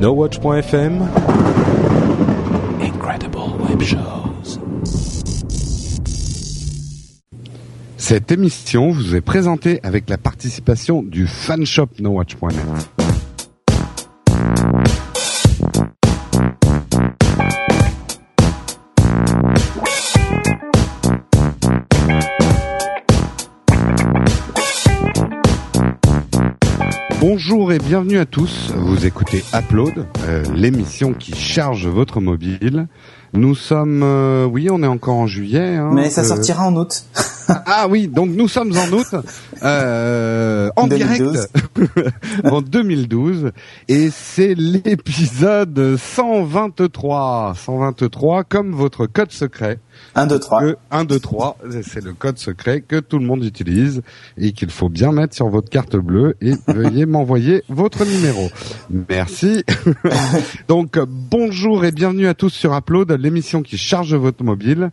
NoWatch.fm Incredible Web Shows. Cette émission vous est présentée avec la participation du fanshop NoWatch.net. Bonjour et bienvenue à tous. Vous écoutez Upload, euh, l'émission qui charge votre mobile. Nous sommes, euh, oui, on est encore en juillet. hein, Mais ça euh, sortira en août. Ah oui, donc nous sommes en août, euh, en 2012. direct, en 2012, et c'est l'épisode 123, 123 comme votre code secret. 1, 2, 3. Que 1, 2, 3, c'est le code secret que tout le monde utilise et qu'il faut bien mettre sur votre carte bleue et veuillez m'envoyer votre numéro. Merci. Donc bonjour et bienvenue à tous sur Upload, l'émission qui charge votre mobile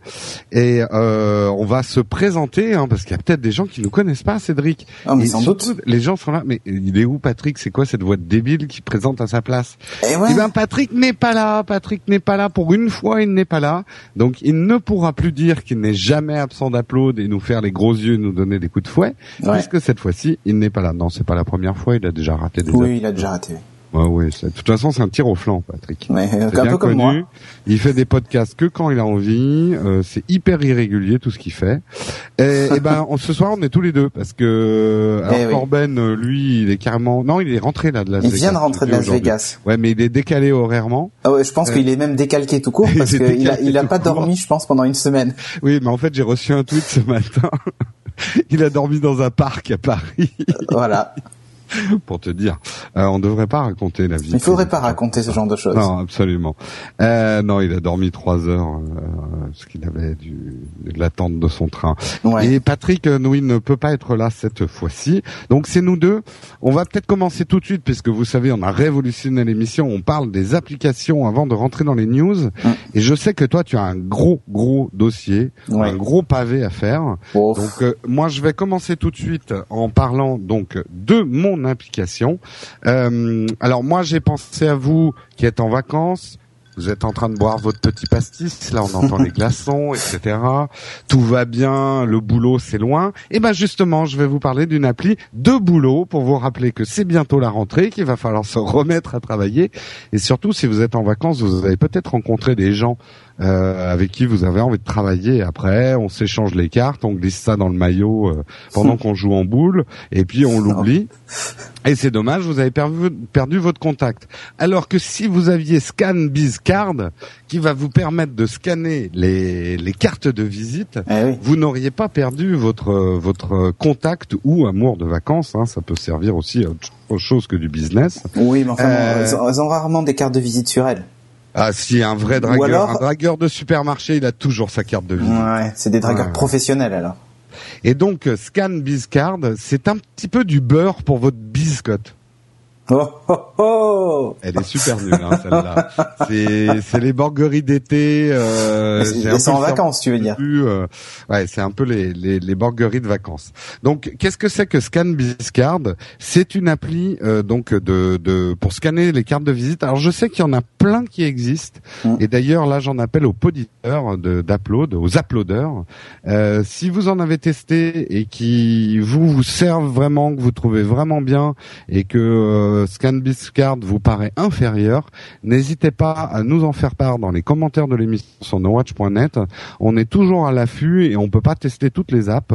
et euh, on va se présenter hein, parce qu'il y a peut-être des gens qui nous connaissent pas, Cédric. Ah, mais Et sans surtout, doute. Les gens sont là, mais il est où Patrick? C'est quoi cette voix débile qui présente à sa place? Et ouais. eh ben Patrick n'est pas là, Patrick n'est pas là pour une fois, il n'est pas là. Donc il ne pourra plus dire qu'il n'est jamais absent d'upload et nous faire les gros yeux, nous donner des coups de fouet, Ouais. puisque cette fois-ci, il n'est pas là. Non, c'est pas la première fois, il a déjà raté des Oui, il a déjà raté. Ouais, ouais, de toute façon, c'est un tir au flanc, Patrick. Euh, C'est un bien peu comme moi. connu. Il fait des podcasts que quand il a envie. euh, c'est hyper irrégulier tout ce qu'il fait. Et, et ben, on- ce soir, on est tous les deux parce que alors Eh oui. Corben, euh, lui, il est carrément. Non, il est rentré là de Las Il Vegas. vient de rentrer de Las. Vegas. Ouais, mais il est décalé horairement. Ah ouais, je pense Euh. qu'il est même décalqué tout court parce Il qu'il a, il a pas court. dormi, je pense, pendant une semaine. Oui, mais en fait, j'ai reçu un tweet ce matin. Il a dormi dans un parc à Paris, Voilà. pour te dire. Euh, on devrait pas raconter la vie. Il faudrait pas raconter ce genre de choses. Non, absolument. Euh, non, il a dormi trois heures euh, parce qu'il avait du, de l'attente de son train. Ouais. Et Patrick, nous, il ne peut pas être là cette fois-ci. Donc c'est nous deux. On va peut-être commencer tout de suite, puisque vous savez, on a révolutionné l'émission. On parle des applications avant de rentrer dans les news. Hum. Et je sais que toi, tu as un gros, gros dossier, Ouais. un gros pavé à faire. Oh, Donc euh, moi je vais commencer tout de suite en parlant donc de mon application. Euh, alors moi j'ai pensé à vous qui êtes en vacances. Vous êtes en train de boire votre petit pastis, là on entend les glaçons, etc. Tout va bien, le boulot c'est loin. Et ben justement, je vais vous parler d'une appli de boulot pour vous rappeler que c'est bientôt la rentrée, qu'il va falloir se remettre à travailler. Et surtout, si vous êtes en vacances, vous avez peut-être rencontré des gens euh, avec qui vous avez envie de travailler. Après, on s'échange les cartes, on glisse ça dans le maillot euh, pendant qu'on joue en boule, et puis on l'oublie. Et c'est dommage, vous avez perdu, perdu votre contact. Alors que si vous aviez Scan Card, qui va vous permettre de scanner les, les cartes de visite, eh oui. vous n'auriez pas perdu votre votre contact ou amour de vacances. hein. ça peut servir aussi à autre chose que du business. Oui, mais enfin, Euh. elles, ont, elles ont rarement des cartes de visite sur elles. Ah, si un vrai dragueur, alors- un dragueur de supermarché, il a toujours sa carte de visite. Ouais, c'est des dragueurs Ouais. professionnels alors. Et donc, euh, Scan Bizcard, c'est un petit peu du beurre pour votre biscotte. Oh, oh, oh Elle est super nulle, hein, celle-là. C'est, c'est les borgueries d'été. Euh, c'est en vacances, tu veux dire. plus, euh, ouais, c'est un peu les, les, les borgueries de vacances. Donc, qu'est-ce que c'est que Scan Bizcard? C'est une appli euh, donc de, de pour scanner les cartes de visite. Alors, je sais qu'il y en a plein qui existent. Mm. Et d'ailleurs, là, j'en appelle aux poditeurs d'upload, aux uploaders. Euh, si vous en avez testé et qui vous vous servent vraiment, que vous trouvez vraiment bien et que euh, ScanBizCard vous paraît inférieur, n'hésitez pas à nous en faire part dans les commentaires de l'émission sur nowatch.net. On est toujours à l'affût et on peut pas tester toutes les apps.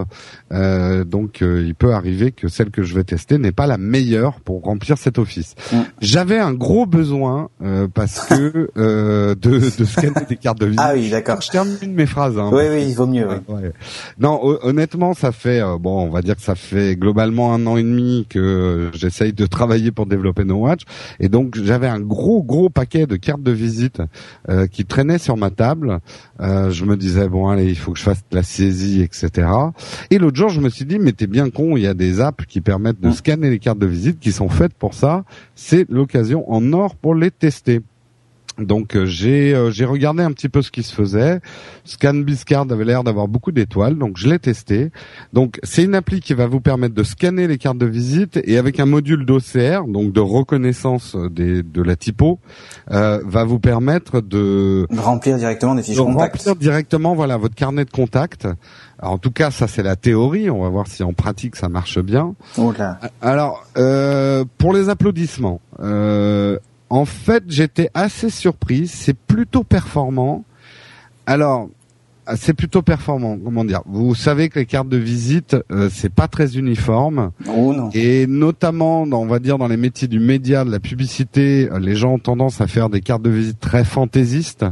Euh, donc euh, il peut arriver que celle que je vais tester n'est pas la meilleure pour remplir cet office. Mm. J'avais un gros besoin euh, parce que euh, de, de scanner des cartes de visite. Ah oui, d'accord. Je termine mes phrases. Hein, Oui, oui, il vaut mieux. Ouais. Non, hon- honnêtement, ça fait euh, bon, on va dire que ça fait globalement un an et demi que j'essaye de travailler pour développer No Watch, et donc j'avais un gros gros paquet de cartes de visite euh, qui traînaient sur ma table. Euh, je me disais bon allez, il faut que je fasse de la saisie, etc. Et l'autre jour, je me suis dit mais t'es bien con, il y a des apps qui permettent de Mm. scanner les cartes de visite qui sont faites pour ça. C'est l'occasion en or pour les tester. Donc euh, j'ai euh, j'ai regardé un petit peu ce qui se faisait. Scan Biscard avait l'air d'avoir beaucoup d'étoiles, donc je l'ai testé. Donc c'est une appli qui va vous permettre de scanner les cartes de visite et avec un module d'OCR, donc de reconnaissance des, de la typo, euh, va vous permettre de Remplir directement des fiches de contacts. remplir directement voilà votre carnet de contact. Alors, en tout cas, ça c'est la théorie. On va voir si en pratique ça marche bien. Là. Alors, euh, pour les applaudissements, euh, en fait, j'étais assez surpris. C'est plutôt performant. Alors, c'est plutôt performant. Comment dire Vous savez que les cartes de visite, euh, c'est pas très uniforme. Oh non. Et notamment, on va dire dans les métiers du média, de la publicité, euh, les gens ont tendance à faire des cartes de visite très fantaisistes.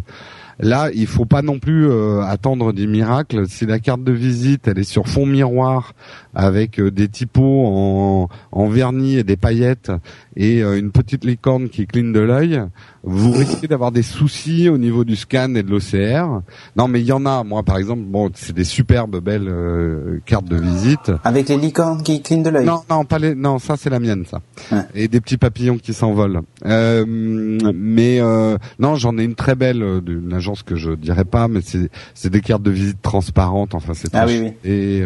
Là, il faut pas non plus euh, attendre des miracles. Si la carte de visite, elle est sur fond miroir avec euh, des typos en, en vernis et des paillettes et euh, une petite licorne qui cligne de l'œil, vous risquez d'avoir des soucis au niveau du scan et de l'OCR. Non, mais il y en a. Moi, par exemple, bon, c'est des superbes belles euh, cartes de visite. Avec les licornes qui clignent de l'œil. Non, non, pas les. Non, ça c'est la mienne, ça. Ouais. Et des petits papillons qui s'envolent. Euh, mais euh, non, j'en ai une très belle euh, d'une agence que je dirais pas, mais c'est c'est des cartes de visite transparentes. Enfin, c'est Ah oui, oui. et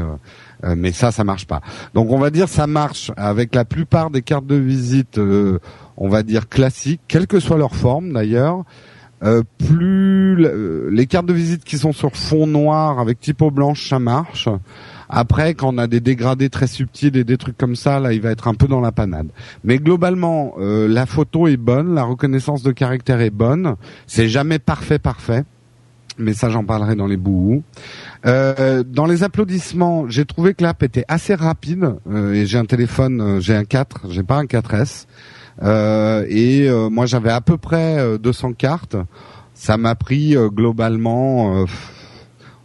euh, mais ça, ça marche pas. Donc, on va dire ça marche avec la plupart des cartes de visite, euh, on va dire classiques, quelle que soit leur forme d'ailleurs. Euh, plus les cartes de visite qui sont sur fond noir avec typo blanche, ça marche. Après, quand on a des dégradés très subtils et des trucs comme ça, là, il va être un peu dans la panade. Mais globalement, la photo est bonne, la reconnaissance de caractère est bonne. C'est jamais parfait, parfait. Mais ça, j'en parlerai dans les bouts. Euh, dans les applaudissements, j'ai trouvé que l'app était assez rapide. euh, et j'ai un téléphone, euh, j'ai un 4, j'ai pas un 4S. Euh, et euh, moi, j'avais à peu près euh, 200 cartes. Ça m'a pris euh, globalement. euh,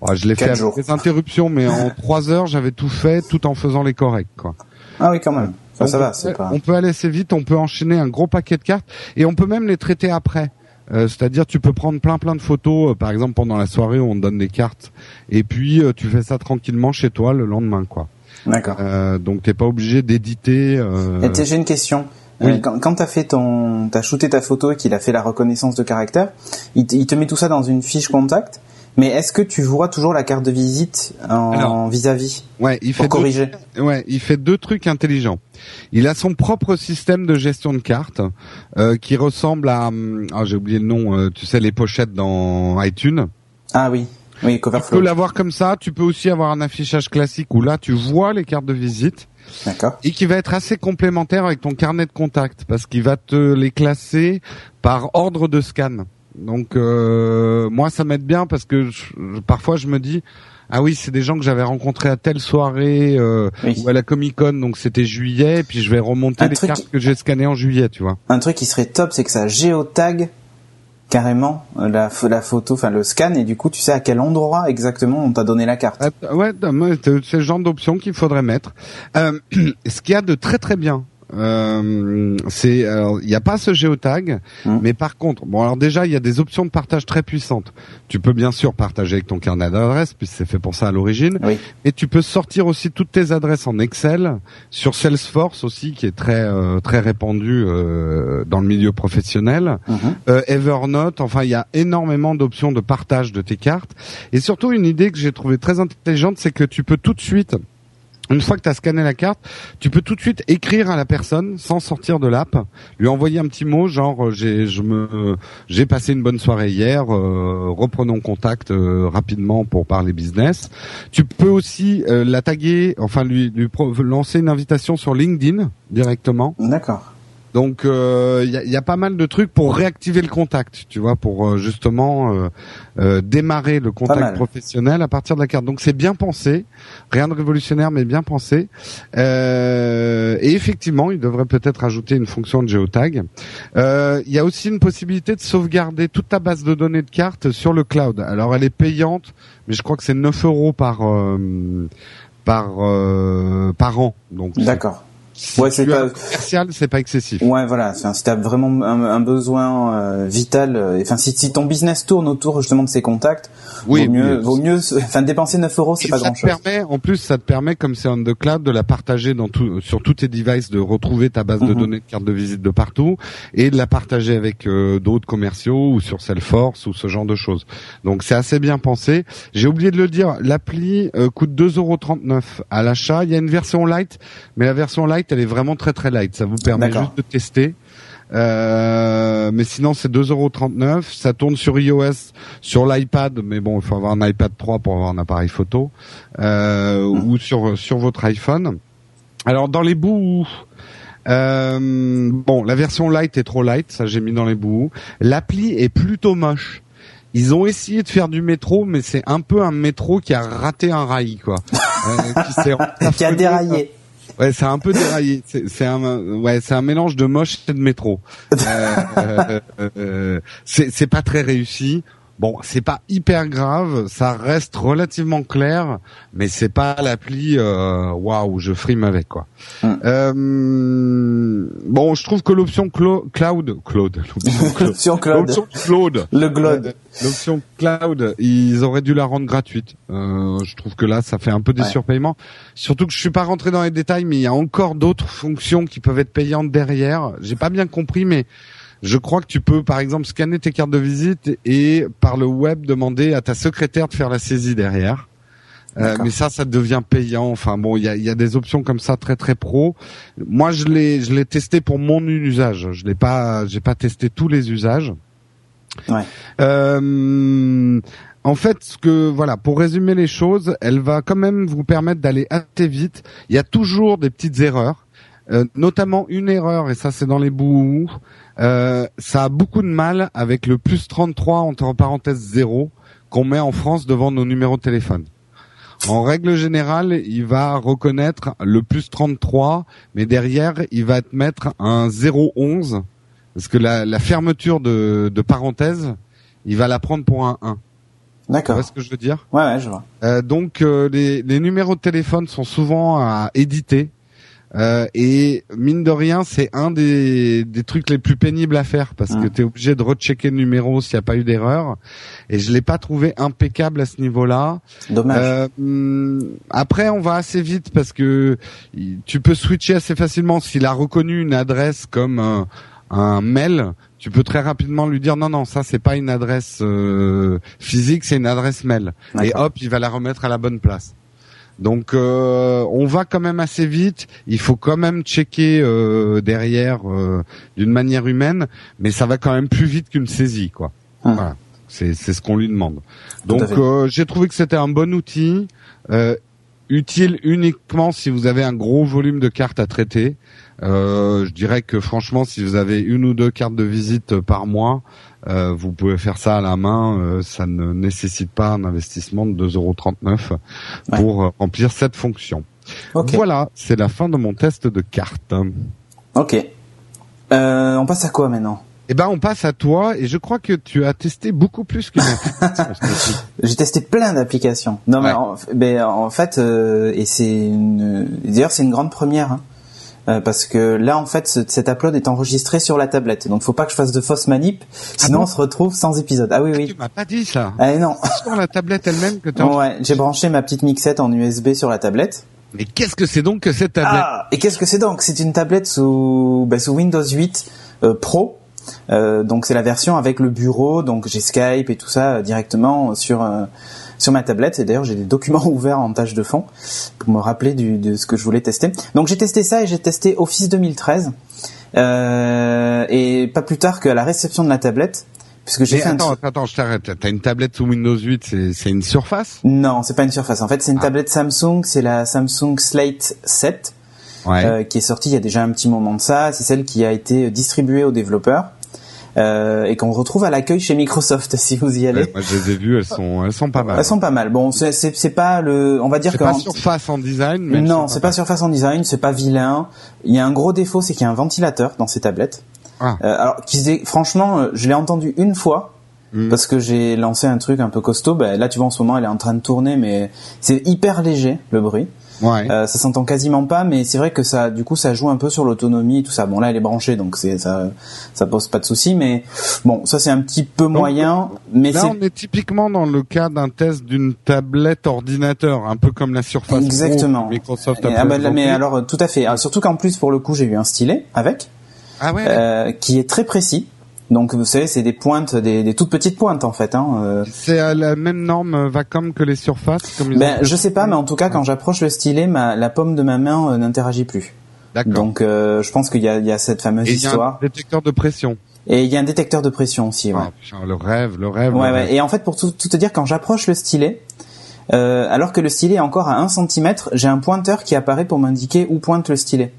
ouais, je l'ai fait avec des interruptions, mais en trois heures, j'avais tout fait, tout en faisant les corrects. Quoi. Ah oui, quand même. Ça, va, peut, c'est pas. on peut aller assez vite, on peut enchaîner un gros paquet de cartes et on peut même les traiter après. Euh, C'est-à-dire tu peux prendre plein plein de photos, euh, par exemple pendant la soirée où on te donne des cartes, et puis euh, tu fais ça tranquillement chez toi le lendemain, quoi. D'accord. Euh, donc t'es pas obligé d'éditer. euh, J'ai une question. Oui. Quand, quand t'as fait ton, t'as shooté ta photo et qu'il a fait la reconnaissance de caractère, il te met tout ça dans une fiche contact. Mais est-ce que tu vois toujours la carte de visite en vis-à-vis Ouais, il fait pour deux, corriger ouais, il fait deux trucs intelligents. Il a son propre système de gestion de cartes euh, qui ressemble à, hum, ah j'ai oublié le nom, euh, tu sais les pochettes dans iTunes. Ah oui, oui, Tu peux Coverflow. l'avoir comme ça. Tu peux aussi avoir un affichage classique où là tu vois les cartes de visite D'accord. et qui va être assez complémentaire avec ton carnet de contact parce qu'il va te les classer par ordre de scan. Donc euh, moi ça m'aide bien parce que je- parfois je me dis ah oui c'est des gens que j'avais rencontrés à telle soirée euh, Oui. ou à la Comic Con donc c'était juillet et puis je vais remonter Un les cartes que j'ai scannées en juillet tu vois. Un truc qui serait top, c'est que ça géotag carrément euh, la, pho- la photo, enfin le scan, et du coup tu sais à quel endroit exactement on t'a donné la carte. Ah, ouais, c'est le genre d'option qu'il faudrait mettre. Euh, ce qu'il y a de très très bien, euh, c'est il n'y a pas ce géotag, Hmm. mais par contre, bon alors déjà il y a des options de partage très puissantes. Tu peux bien sûr partager avec ton carnet d'adresses puisque c'est fait pour ça à l'origine, Oui. et tu peux sortir aussi toutes tes adresses en Excel sur Salesforce aussi qui est très euh, très répandu euh, dans le milieu professionnel. Mhm. Euh, Evernote, enfin il y a énormément d'options de partage de tes cartes. Et surtout une idée que j'ai trouvée très intelligente, c'est que tu peux tout de suite, une fois que tu as scanné la carte, tu peux tout de suite écrire à la personne sans sortir de l'app, lui envoyer un petit mot genre euh, j'ai je me j'ai passé une bonne soirée hier, euh, reprenons contact euh, rapidement pour parler business. Tu peux aussi euh, la taguer, enfin lui lui lancer une invitation sur LinkedIn directement. D'accord. Donc il y, a, y a pas mal de trucs pour réactiver le contact, tu vois, pour euh, justement euh, euh, démarrer le contact professionnel à partir de la carte. Donc c'est bien pensé, rien de révolutionnaire mais bien pensé. Euh, et effectivement, il devrait peut-être ajouter une fonction de géotag. Euh, Il y a aussi une possibilité de sauvegarder toute ta base de données de cartes sur le cloud. Alors elle est payante, mais je crois que c'est 9 euros par euh, par euh, par an. Donc D'accord. Si Ouais, c'est as pas- commercial, c'est pas excessif. Ouais, voilà. Enfin, si t'as vraiment un, un besoin euh, vital, euh, enfin, si, si ton business tourne autour justement de ces contacts, Oui, vaut mieux, vaut mieux, enfin, dépenser 9 euros, c'est pas ça grand te chose. permet, en plus, ça te permet, comme c'est on the cloud, de la partager dans tout, sur tous tes devices, de retrouver ta base de Mhm. données de carte de visite de partout et de la partager avec euh, d'autres commerciaux ou sur Salesforce ou ce genre de choses. Donc c'est assez bien pensé. J'ai oublié de le dire, l'appli euh, coûte 2,39€ à l'achat. Il y a une version light, mais la version light, elle est vraiment très très light. Ça vous permet juste de tester. Euh, mais sinon c'est 2,39€. Ça tourne sur iOS, sur l'iPad, mais bon, il faut avoir un iPad 3 pour avoir un appareil photo, euh, ou sur sur votre iPhone. Alors dans les bouts, euh, bon, la version light est trop light, ça j'ai mis dans les bouts. L'appli est plutôt moche. Ils ont essayé de faire du métro, mais c'est un peu un métro qui a raté un rail, quoi. Euh, qui Qui a déraillé. Ouais, c'est un peu déraillé. C'est un, ouais, c'est un mélange de moche et de métro. Euh, euh, euh, c'est c'est pas très réussi. Bon, c'est pas hyper grave, ça reste relativement clair, mais c'est pas l'appli euh, waouh, je frime avec quoi. Mm. Euh, bon, je trouve que l'option clo- cloud, cloud, l'option cloud, cloud. cloud, Le euh, L'option cloud, ils auraient dû la rendre gratuite. Euh, je trouve que là, ça fait un peu des Ouais. surpaiements. Surtout que je suis pas rentré dans les détails, mais il y a encore d'autres fonctions qui peuvent être payantes derrière. J'ai pas bien compris, mais je crois que tu peux, par exemple, scanner tes cartes de visite et par le web demander à ta secrétaire de faire la saisie derrière. Euh, mais ça, ça devient payant. Enfin bon, il y a, il y a des options comme ça très très pro. Moi, je l'ai, je l'ai testé pour mon usage. Je l'ai pas, j'ai pas testé tous les usages. Ouais. Euh, en fait, ce que voilà, pour résumer les choses, elle va quand même vous permettre d'aller assez vite. Il y a toujours des petites erreurs, euh, notamment une erreur, et ça c'est dans les bouts. Euh, ça a beaucoup de mal avec le plus 33 entre parenthèses 0 qu'on met en France devant nos numéros de téléphone. En règle générale, il va reconnaître le plus 33, mais derrière, il va te mettre un 011, parce que la, la fermeture de, de parenthèse, il va la prendre pour un 1. Tu D'accord. vois ce que je veux dire? Ouais, ouais, je vois. Euh, Donc, euh, les, les numéros de téléphone sont souvent à éditer. Euh, et mine de rien, c'est un des, des trucs les plus pénibles à faire parce que Mm. tu es obligé de rechecker le numéro s'il n'y a pas eu d'erreur. Et je l'ai pas trouvé impeccable à ce niveau-là. Dommage. Euh, hum, après, on va assez vite parce que tu peux switcher assez facilement. S'il a reconnu une adresse comme un, un mail, tu peux très rapidement lui dire non, non, ça c'est pas une adresse euh, physique, c'est une adresse mail. Et hop, il va la remettre à la bonne place. Donc euh, on va quand même assez vite. Il faut quand même checker euh, derrière euh, d'une manière humaine, mais ça va quand même plus vite qu'une saisie, quoi. Hum. Voilà. C'est c'est ce qu'on lui demande. Donc euh, j'ai trouvé que c'était un bon outil, euh, utile uniquement si vous avez un gros volume de cartes à traiter. Euh, je dirais que franchement, si vous avez une ou deux cartes de visite par mois, euh, vous pouvez faire ça à la main. euh, ça ne nécessite pas un investissement de 2,39€ pour euh, remplir cette fonction. Ok. Voilà, c'est la fin de mon test de cartes. Ok. Euh, on passe à quoi maintenant? Eh ben, on passe à toi, et je crois que tu as testé beaucoup plus qu'une application, Stéphie. J'ai testé plein d'applications. Non, mais en, ben, en fait, euh, et c'est une, d'ailleurs, c'est une grande première. hein. Euh, parce que là, en fait, ce- cet upload est enregistré sur la tablette. Donc, faut pas que je fasse de fausses manip. Sinon, bon on se retrouve sans épisode. Ah oui, Tu oui. m'as pas dit ça. Ah non. Sur la tablette elle-même que tu as Ouais, j'ai branché ma petite mixette en USB sur la tablette. Mais qu'est-ce que c'est donc que cette tablette Ah, et qu'est-ce que c'est donc? C'est une tablette sous, bah, sous Windows 8 euh, Pro. Euh, donc c'est la version avec le bureau, donc j'ai Skype et tout ça directement sur sur ma tablette. Et d'ailleurs j'ai des documents ouverts en tâche de fond pour me rappeler du, de ce que je voulais tester. Donc j'ai testé ça et j'ai testé Office 2013. Euh, et pas plus tard qu'à la réception de la tablette, puisque j'ai fait un attends, attends, je t'arrête. T'as une tablette sous Windows 8, c'est, c'est une surface? Non, c'est pas une surface. En fait, c'est une Ah. tablette Samsung. C'est la Samsung Slate 7. Ouais. euh, qui est sortie il y a déjà un petit moment de ça. C'est celle qui a été distribuée aux développeurs euh, et qu'on retrouve à l'accueil chez Microsoft si vous y allez. Ouais, moi je les ai vues, elles sont, elles sont pas mal. Elles sont pas mal. Bon, c'est c'est c'est pas le, on va dire c'est que pas en- surface en design, mais non, c'est pas surface en design, c'est pas vilain. Il y a un gros défaut, c'est qu'il y a un ventilateur dans ces tablettes. Ah. Euh, alors, qui franchement, euh, je l'ai entendu une fois Mm. parce que j'ai lancé un truc un peu costaud. Ben, là, tu vois, en ce moment, elle est en train de tourner, mais c'est hyper léger le bruit. Ouais. Euh, ça s'entend quasiment pas, mais c'est vrai que ça, du coup, ça joue un peu sur l'autonomie et tout ça. Bon, là, elle est branchée, donc c'est ça, ça pose pas de souci. Mais bon, ça c'est un petit peu moyen. Mais Là, on est typiquement dans le cas d'un test d'une tablette ordinateur, un peu comme la Surface exactement. Microsoft a ah bah, mais alors, tout à fait. Ah, surtout qu'en plus, pour le coup, j'ai eu un stylet avec, Ah ouais. euh, qui est très précis. Donc, vous savez, c'est des pointes, des, des toutes petites pointes en fait. Hein, euh, C'est à la même norme euh, Vacom que les surfaces, comme Ben, ont- je sais pas, mais en tout cas, quand j'approche le stylet, ma, la paume de ma main euh, n'interagit plus. D'accord. Donc, euh, je pense qu'il y y a cette fameuse Et il y a un histoire. détecteur de pression. Et il y a un détecteur de pression aussi. Ouais. Ah, le rêve, le rêve. Ouais, le ouais. Et en fait, pour tout, tout te dire, quand j'approche le stylet, euh, alors que le stylet est encore à 1 cm, j'ai un pointeur qui apparaît pour m'indiquer où pointe le stylet.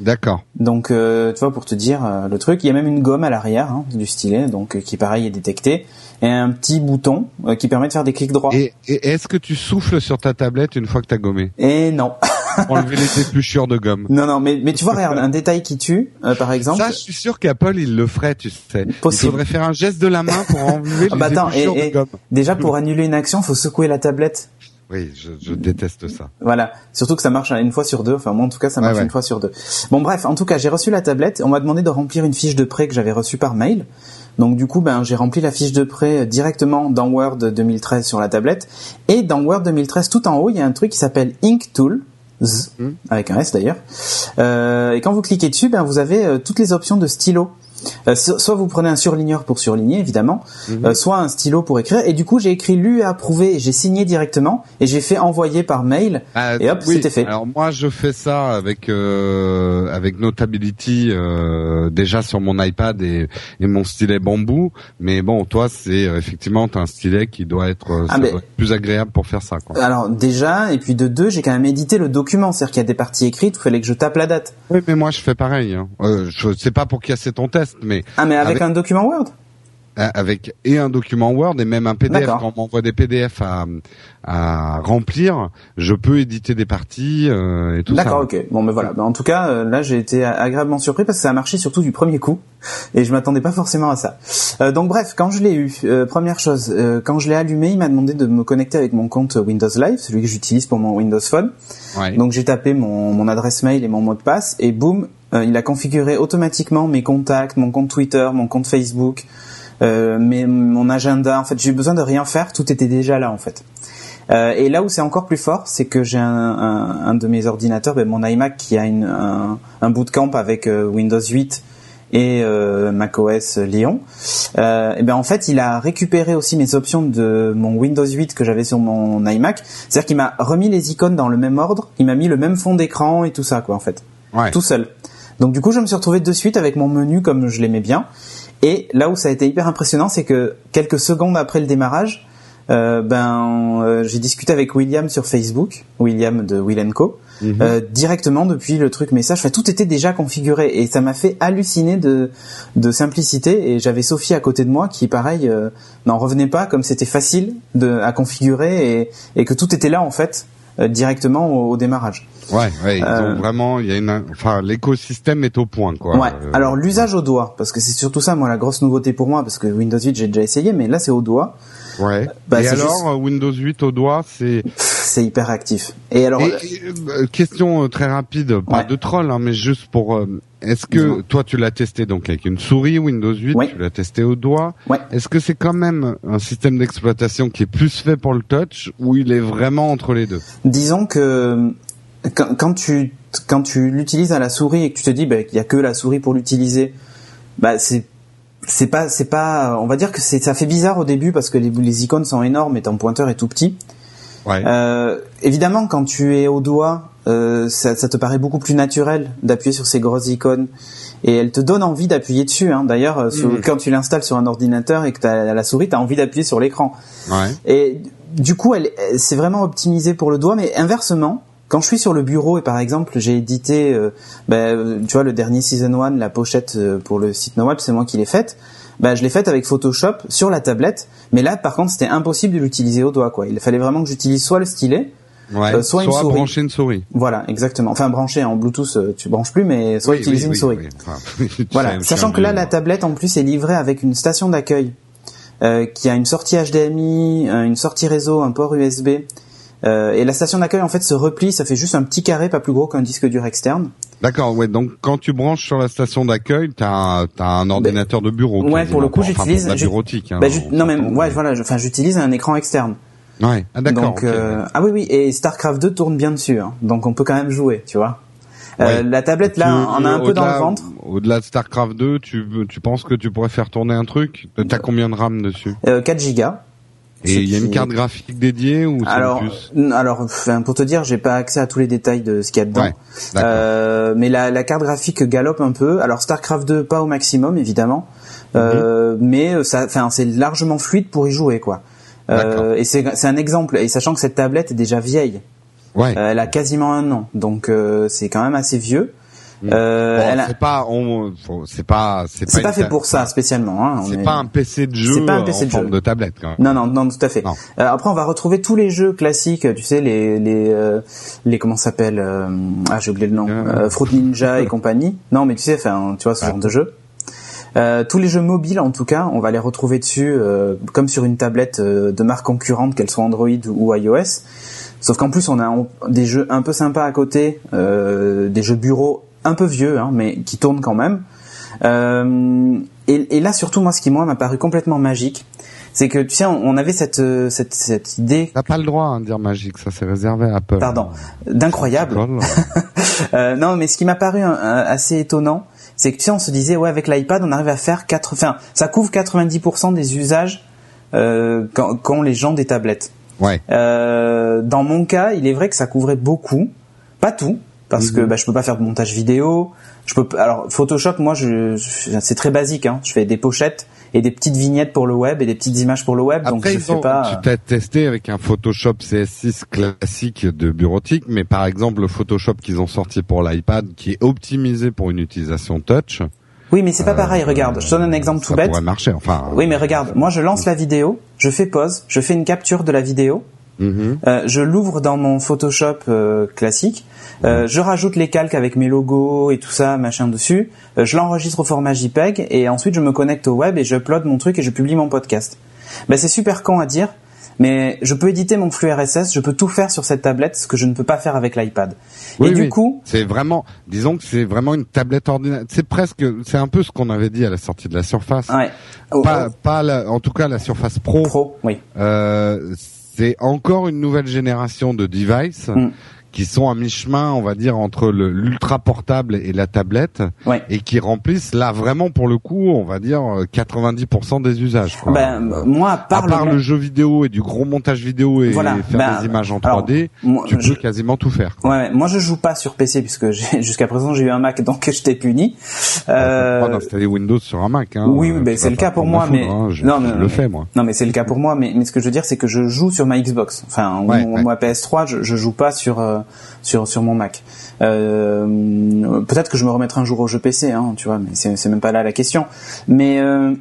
D'accord. Donc, euh, tu vois, pour te dire euh, le truc, il y a même une gomme à l'arrière hein, du stylet, donc euh, qui pareil est détectée, et un petit bouton euh, qui permet de faire des clics droits. Et, et est-ce que tu souffles sur ta tablette une fois que t'as gommé? Et non, enlever les épluchures de gomme non, non, mais mais tu vois, regarde, un détail qui tue, euh, par exemple. Ça, je suis sûr qu'Apple il le ferait, tu sais. Possible. Il faudrait faire un geste de la main pour enlever Ah les bah attends, et, épluchures et de gomme. déjà pour annuler une action, faut secouer la tablette. Oui, je, je déteste ça. Voilà, surtout que ça marche une fois sur deux. Enfin moi en tout cas ça marche ouais. une fois sur deux. Bon bref, en tout cas j'ai reçu la tablette. On m'a demandé de remplir une fiche de prêt que j'avais reçue par mail. Donc du coup ben j'ai rempli la fiche de prêt directement dans Word 2013 sur la tablette. Et dans Word 2013 tout en haut il y a un truc qui s'appelle Ink Tool. Z, Hmm. avec un S d'ailleurs. Euh, et quand vous cliquez dessus, ben vous avez euh, toutes les options de stylo. Euh, so- soit vous prenez un surligneur pour surligner évidemment, Mhm. euh, soit un stylo pour écrire. Et du coup j'ai écrit lu et approuvé, j'ai signé directement et j'ai fait envoyer par mail. Ah, Et hop, oui. c'était fait. Alors moi, je fais ça avec euh, avec Notability déjà sur mon iPad et, et mon stylet bambou. Mais bon, toi, c'est effectivement t'as un stylet qui doit être, Ah, mais- doit être plus agréable pour faire ça. Quoi. Alors déjà, et puis de deux, j'ai quand même édité le document, c'est-à-dire qu'il y a des parties écrites où il fallait que je tape la date. Oui, mais moi, je fais pareil. Hein. Je sais pas pour casser ton test, mais Ah mais avec, Avec- un document Word? Euh, avec et un document Word et même un PDF. Quand on m'envoie des PDF à, à remplir, je peux éditer des parties euh, et tout ça. D'accord, ok. Bon, mais voilà. En tout cas, euh, là, j'ai été agréablement surpris parce que ça a marché surtout du premier coup et je m'attendais pas forcément à ça. Euh, donc bref, quand je l'ai eu, euh, première chose, quand je l'ai allumé, il m'a demandé de me connecter avec mon compte Windows Live, celui que j'utilise pour mon Windows Phone. Ouais. Donc j'ai tapé mon, mon adresse mail et mon mot de passe et boum, il a configuré automatiquement mes contacts, mon compte Twitter, mon compte Facebook, euh, mes, mon agenda. En fait, j'ai eu besoin de rien faire, tout était déjà là en fait. Euh, et là où c'est encore plus fort, c'est que j'ai un, un, un de mes ordinateurs, ben, mon iMac, qui a une, un, un bootcamp avec euh, Windows 8 et euh, macOS Lyon. Euh, et ben en fait, il a récupéré aussi mes options de mon Windows 8 que j'avais sur mon iMac. C'est-à-dire qu'il m'a remis les icônes dans le même ordre, il m'a mis le même fond d'écran et tout ça quoi en fait, Ouais. tout seul. Donc du coup, je me suis retrouvé de suite avec mon menu comme je l'aimais bien. Et là où ça a été hyper impressionnant, c'est que quelques secondes après le démarrage, euh, ben euh, j'ai discuté avec William sur Facebook, William de Will Co. Mhm. Euh, directement depuis le truc message. Enfin, tout était déjà configuré et ça m'a fait halluciner de, de simplicité. Et j'avais Sophie à côté de moi qui, pareil, euh, n'en revenait pas comme c'était facile de, à configurer et, et que tout était là en fait directement au, au démarrage. Ouais, ouais, ils Euh, vraiment, il y a une, enfin, l'écosystème est au point, quoi. Ouais. Euh, Alors l'usage au doigt, parce que c'est surtout ça, moi, la grosse nouveauté pour moi, parce que Windows 8 j'ai déjà essayé, mais là c'est au doigt. Ouais. Bah, et alors, juste- euh, Windows 8 au doigt, c'est. C'est hyper réactif. Et alors, Et, euh, question euh, très rapide, pas Ouais. de troll, hein, mais juste pour. euh, Est-ce que toi tu l'as testé donc avec une souris Windows 8, Ouais. tu l'as testé au doigt. Ouais. Est-ce que c'est quand même un système d'exploitation qui est plus fait pour le touch ou il est vraiment entre les deux? Disons que quand, quand tu quand tu l'utilises à la souris et que tu te dis bah, qu'il y a que la souris pour l'utiliser, bah c'est c'est pas c'est pas on va dire que c'est ça fait bizarre au début parce que les, les icônes sont énormes et ton pointeur est tout petit. Ouais. Euh, évidemment quand tu es au doigt, euh, ça, ça te paraît beaucoup plus naturel d'appuyer sur ces grosses icônes et elle te donne envie d'appuyer dessus. Hein. D'ailleurs, euh, Mhm. quand tu l'installes sur un ordinateur et que tu as la souris, tu as envie d'appuyer sur l'écran. Ouais. Et du coup, elle- c'est vraiment optimisé pour le doigt, mais inversement, quand je suis sur le bureau et par exemple j'ai édité, euh, ben, tu vois, le dernier season 1, la pochette euh, pour le site NoWatch, c'est moi qui l'ai faite. Ben, je l'ai faite avec Photoshop sur la tablette, mais là par contre c'était impossible de l'utiliser au doigt. Quoi. Il fallait vraiment que j'utilise soit le stylet, Ouais. Euh, soit une souris. brancher une souris. voilà, exactement. Enfin branché en Bluetooth, tu branches plus, mais soit Oui, utiliser oui, une souris. oui. Enfin, Voilà, sachant que là, la tablette en plus est livrée avec une station d'accueil euh, qui a une sortie HDMI, une sortie réseau, un port USB, Euh, et la station d'accueil en fait se replie, ça fait juste un petit carré, pas plus gros qu'un disque dur externe. D'accord, ouais. Donc quand tu branches sur la station d'accueil, t'as as un ordinateur de bureau. Ouais, pour le coup, j'utilise. la bureautique. Hein, bah, non mais ouais, voilà. Enfin, j'utilise un écran externe. Ouais, ah, d'accord. Euh, ah oui oui et Starcraft 2 tourne bien dessus, hein. donc on peut quand même jouer, tu vois. Euh, la tablette là, on a un peu dans le ventre. Au-delà de Starcraft 2, tu tu penses que tu pourrais faire tourner un truc? T'as combien de RAM dessus? euh, 4 gigas. Et il y a une carte graphique dédiée ou alors, plus alors, enfin, pour te dire, j'ai pas accès à tous les détails de ce qu'il y a dedans. Ouais, euh, mais la, la, carte graphique galope un peu. Alors Starcraft 2 pas au maximum évidemment, euh, mhm. mais ça, enfin, c'est largement fluide pour y jouer quoi. Euh, et c'est un exemple. Et sachant que cette tablette est déjà vieille, ouais. Euh, elle a quasiment un an, donc euh, c'est quand même assez vieux. Mm. Euh, bon, c'est pas, c'est pas, c'est pas, pas fait pour ça spécialement. Hein, c'est pas un PC de jeu pas un PC en de forme de tablette. Quand même. Non, non, non, tout à fait. Euh, après, on va retrouver tous les jeux classiques, tu sais, les, les, euh, les comment s'appelle Ah, j'ai oublié le nom. Fruit Ninja et compagnie. Non, mais tu sais, enfin, tu vois, ce genre de jeu. Euh, tous les jeux mobiles, en tout cas, on va les retrouver dessus, euh, comme sur une tablette euh, de marque concurrente, qu'elle soit Android ou iOS. Sauf qu'en plus, on a des jeux un peu sympas à côté, des jeux bureau un peu vieux, hein, mais qui tournent quand même. Et, et, là, surtout, moi, ce qui moi m'a paru complètement magique, c'est que tu sais, on, avait cette cette, cette idée. T'as pas le droit hein, de dire magique, ça c'est réservé à Apple. Pardon, d'incroyable. non, mais ce qui m'a paru assez étonnant, c'est que tu sais, on se disait ouais avec l'iPad on arrive à faire 4, enfin ça couvre 90% des usages euh, quand, les gens des tablettes. Ouais. Euh, dans mon cas, il est vrai que ça couvrait beaucoup, pas tout, parce que mhm. bah, je peux pas faire de montage vidéo. Je peux alors Photoshop, moi, je, c'est très basique. Hein. Je fais des pochettes et des petites vignettes pour le web et des petites images pour le web. donc je fais pas. Tu t'as testé avec un Photoshop CS6 classique de bureautique, mais par exemple le Photoshop qu'ils ont sorti pour l'iPad, qui est optimisé pour une utilisation touch. Oui, mais c'est pas pareil. Regarde, je donne un exemple tout bête. Ça pourrait marcher, enfin. Oui, mais regarde, moi je lance la vidéo, je fais pause, je fais une capture de la vidéo, mhm. euh, je l'ouvre dans mon Photoshop euh, classique, euh, je rajoute les calques avec mes logos et tout ça, machin dessus. Euh, je l'enregistre au format JPEG et ensuite je me connecte au web et j'upload mon truc et je publie mon podcast. Ben, c'est super con à dire, mais je peux éditer mon flux RSS, je peux tout faire sur cette tablette, ce que je ne peux pas faire avec l'iPad. et du coup, c'est vraiment, disons que c'est vraiment une tablette ordinaire. C'est presque, c'est un peu ce qu'on avait dit à la sortie de la Surface. Ouais. Pas, pas en tout cas la Surface Pro. Pro, oui. Euh, c'est encore une nouvelle génération de devices. Mm qui sont à mi-chemin, on va dire, entre l'ultra portable et la tablette, et qui remplissent là vraiment pour le coup, on va dire 90% des usages. Quoi. Ben, moi, à part, à part le... jeu vidéo et du gros montage vidéo et, faire ben, des images en 3D, tu peux quasiment tout faire. Ouais, moi je joue pas sur PC puisque jusqu'à présent j'ai eu un Mac donc je t'ai puni. Euh... Pas d'installer Windows sur un Mac. Hein, oui, mais c'est le cas pour moi, mais hein, je, non, mais, le fais moi. Non, mais c'est le cas pour moi, mais, mais ce que je veux dire c'est que je joue sur ma Xbox. Enfin, moi PS3, je, je joue pas sur euh, sur sur mon Mac. Euh, peut-être que je me remettrai un jour au jeu PC, hein, tu vois, mais c'est même pas là la question. Mais euh,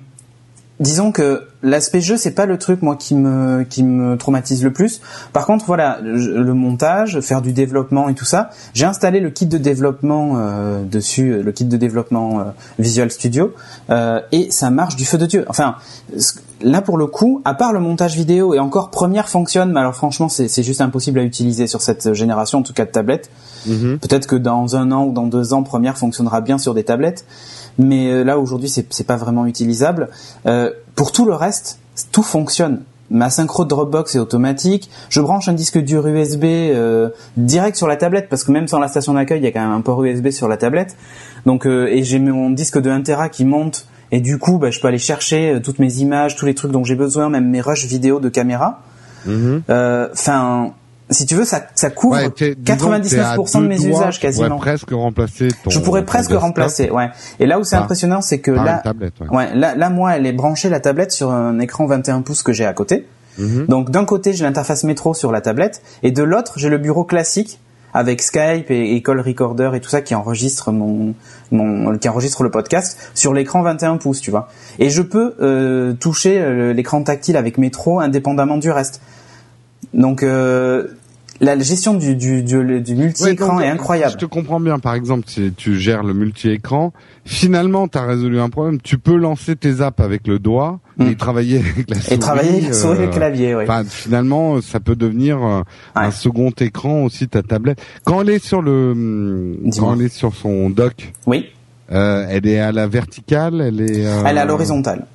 disons que l'aspect jeu c'est pas le truc moi qui me traumatise le plus. Par contre voilà le montage, faire du développement et tout ça. J'ai installé le kit de développement euh, dessus, le kit de développement euh, Visual Studio euh, et ça marche du feu de dieu. Enfin là pour le coup, à part le montage vidéo et encore Première fonctionne, mais alors franchement c'est juste impossible à utiliser sur cette génération en tout cas de tablettes. Mm-hmm. Peut-être que dans un an ou dans deux ans Première fonctionnera bien sur des tablettes mais là aujourd'hui c'est pas vraiment utilisable. Euh, pour tout le reste, tout fonctionne. Ma synchro Dropbox est automatique. Je branche un disque dur USB euh, direct sur la tablette parce que même sans la station d'accueil, il y a quand même un port USB sur la tablette. Donc euh, et j'ai mon disque de 1 Tera qui monte et du coup, bah, je peux aller chercher euh, toutes mes images, tous les trucs dont j'ai besoin, même mes rushs vidéo de caméra. Mm-hmm. Enfin, si tu veux, ça, ça couvre 99% de mes usages quasiment. presque remplacer ton, Je pourrais presque remplacer, ouais. Et là où c'est impressionnant, c'est que là, ouais. là, là, moi, elle est branchée la tablette sur un écran 21 pouces que j'ai à côté. Mhm. Donc d'un côté, j'ai l'interface métro sur la tablette, et de l'autre, j'ai le bureau classique avec Skype et, Call Recorder et tout ça qui enregistre mon, qui enregistre le podcast sur l'écran 21 pouces, tu vois. Et je peux euh, toucher euh, l'écran tactile avec métro indépendamment du reste. Donc euh, la gestion du, du, du, du multi-écran est incroyable. Je te comprends bien. Par exemple, si tu gères le multi-écran, finalement, tu as résolu un problème. Tu peux lancer tes apps avec le doigt et hmm. travailler avec la souris. Et travailler avec la souris et le clavier, oui. finalement, ça peut devenir euh, un second écran aussi, ta tablette. Quand elle est sur le, quand elle est sur son dock. Oui. Euh, elle est à la verticale, elle est. Euh... Elle est à l'horizontale.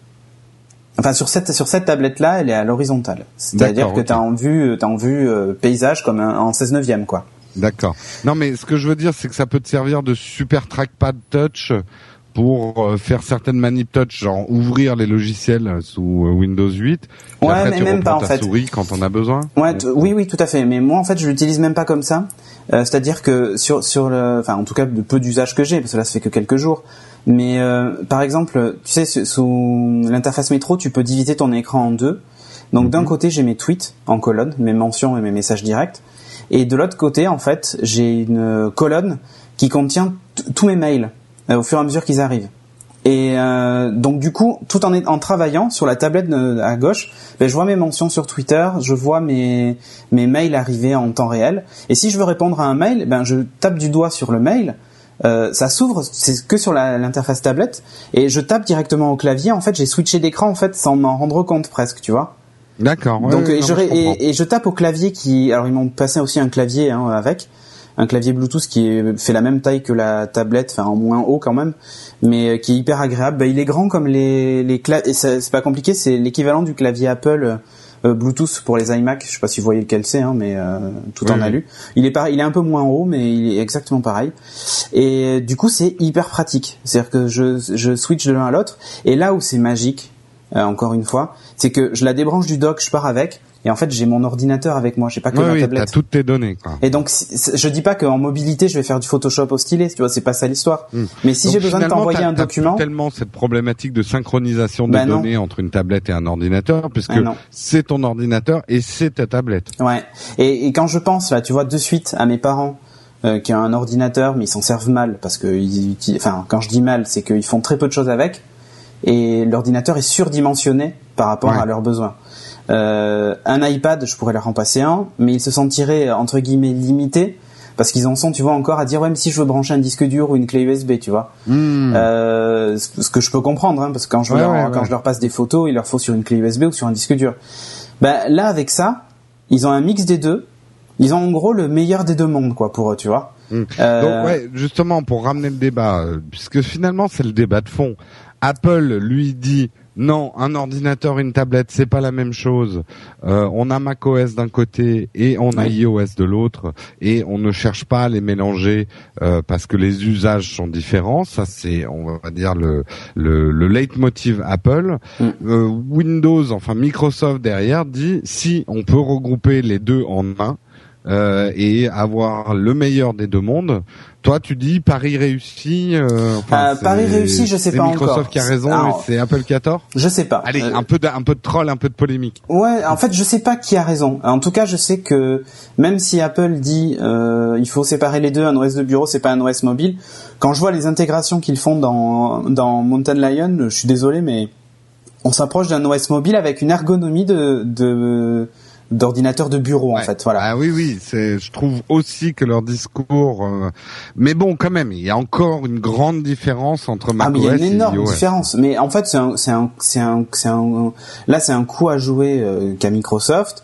Enfin sur cette sur cette tablette là, elle est à l'horizontale. C'est-à-dire que tu as en vue t'as en vue euh, paysage comme en 16 neuvième quoi. D'accord. Non mais ce que je veux dire c'est que ça peut te servir de super trackpad touch pour euh, faire certaines manip touch, genre ouvrir les logiciels sous euh, Windows 8. Ouais, mais même pas en fait. souris quand on a besoin. Ouais, oui, oui, tout à fait. Mais moi, en fait, je l'utilise même pas comme ça. Euh, C'est-à-dire que sur sur le, enfin, en tout cas, de peu d'usage que j'ai, parce que là, ça fait que quelques jours. Mais euh, par exemple, tu sais, sous l'interface métro, tu peux diviser ton écran en deux. Donc d'un mhm. côté, j'ai mes tweets en colonne, mes mentions et mes messages directs. Et de l'autre côté, en fait, j'ai une colonne qui contient tous mes mails euh, au fur et à mesure qu'ils arrivent. Et euh, donc du coup, tout en, en travaillant sur la tablette à gauche, ben, je vois mes mentions sur Twitter, je vois mes, mes mails arriver en temps réel. Et si je veux répondre à un mail, ben je tape du doigt sur le mail euh, ça s'ouvre, c'est que sur l'interface tablette, et je tape directement au clavier. En fait, j'ai switché d'écran en fait sans m'en rendre compte presque, tu vois. D'accord. Donc et, je, et, je tape au clavier qui, alors ils m'ont passé aussi un clavier hein, avec un clavier Bluetooth qui est, fait la même taille que la tablette, enfin en moins haut quand même, mais euh, qui est hyper agréable. Bah, il est grand comme les les claviers, c'est pas compliqué, c'est l'équivalent du clavier Apple euh, Bluetooth pour les iMac. Je sais pas si vous voyez lequel c'est, hein, mais euh, tout en alu. Il est pareil, il est un peu moins haut, mais il est exactement pareil. Et du coup, c'est hyper pratique. C'est-à-dire que je, je switch de l'un à l'autre. Et là où c'est magique, euh, encore une fois, c'est que je la débranche du dock, je pars avec. Et en fait, j'ai mon ordinateur avec moi, j'ai pas que ma oui, tablette. T'as toutes tes données. Quoi. Et donc, je dis pas qu'en mobilité, je vais faire du Photoshop au stylet, tu vois, c'est pas ça l'histoire. Hmm. Mais si j'ai besoin de t'envoyer un document, tellement cette problématique de synchronisation des bah données entre une tablette et un ordinateur, puisque ah c'est ton ordinateur et c'est ta tablette. Ouais. Et, et, quand je pense là, tu vois, de suite à mes parents. Euh, qui ont un ordinateur mais ils s'en servent mal parce que ils, enfin quand je dis mal c'est qu'ils font très peu de choses avec et l'ordinateur est surdimensionné par rapport à leurs besoins. Euh, un iPad, je pourrais leur en passer un, mais ils se sentiraient entre guillemets limités parce qu'ils en sont, tu vois, encore à dire ouais, mais si je veux brancher un disque dur ou une clé USB, tu vois. Hmm. Euh, ce que je peux comprendre, hein, parce que quand je leur, quand je leur passe des photos, il leur faut sur une clé USB ou sur un disque dur. Ben là, avec ça, ils ont un mix des deux. Ils ont en gros le meilleur des deux mondes, quoi, pour eux, tu vois. Hmm. Euh... Donc ouais, justement pour ramener le débat, puisque finalement c'est le débat de fond. Apple lui dit non, un ordinateur, une tablette, c'est pas la même chose. Euh, on a macOS d'un côté et on a iOS de l'autre, et on ne cherche pas à les mélanger euh, parce que les usages sont différents. Ça, c'est, on va dire le le, le leitmotiv Apple. Mm. Euh, Windows, enfin Microsoft derrière dit si on peut regrouper les deux en un. Euh, et avoir le meilleur des deux mondes. Toi, tu dis Paris réussi. Euh, euh Paris réussi, je sais pas encore. C'est Microsoft qui a raison, c'est Apple qui a tort? Je sais pas. Allez, euh, un peu de, un peu de troll, un peu de polémique. Ouais, en fait, je sais pas qui a raison. En tout cas, je sais que même si Apple dit euh, il faut séparer les deux, un OS de bureau, c'est pas un OS mobile. Quand je vois les intégrations qu'ils font dans dans Mountain Lion, je suis désolé, mais on s'approche d'un OS mobile avec une ergonomie de, de d'ordinateur de bureau en fait voilà. Ah oui oui c'est je trouve aussi que leur discours euh, mais bon quand même il y a encore une grande différence entre macOS ah, mais il y a une énorme différence. Mais en fait c'est un c'est un c'est un un là c'est un coup à jouer euh, qu'à Microsoft.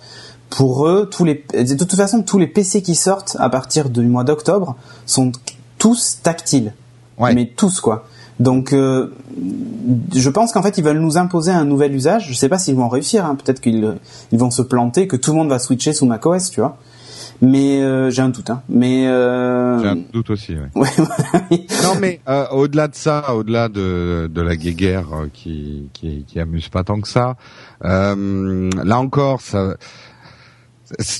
Pour eux tous les de toute façon tous les PC qui sortent à partir du mois d'octobre sont tous tactiles. Ouais. mais tous quoi donc, euh, je pense qu'en fait, ils veulent nous imposer un nouvel usage. Je sais pas s'ils vont réussir. Hein. Peut-être qu'ils ils vont se planter, que tout le monde va switcher sous macOS, tu vois. Mais euh, j'ai un doute. Hein. Mais euh... j'ai un doute aussi. Ouais. non, mais euh, au-delà de ça, au-delà de, de la guéguerre qui, qui qui amuse pas tant que ça, là encore, ça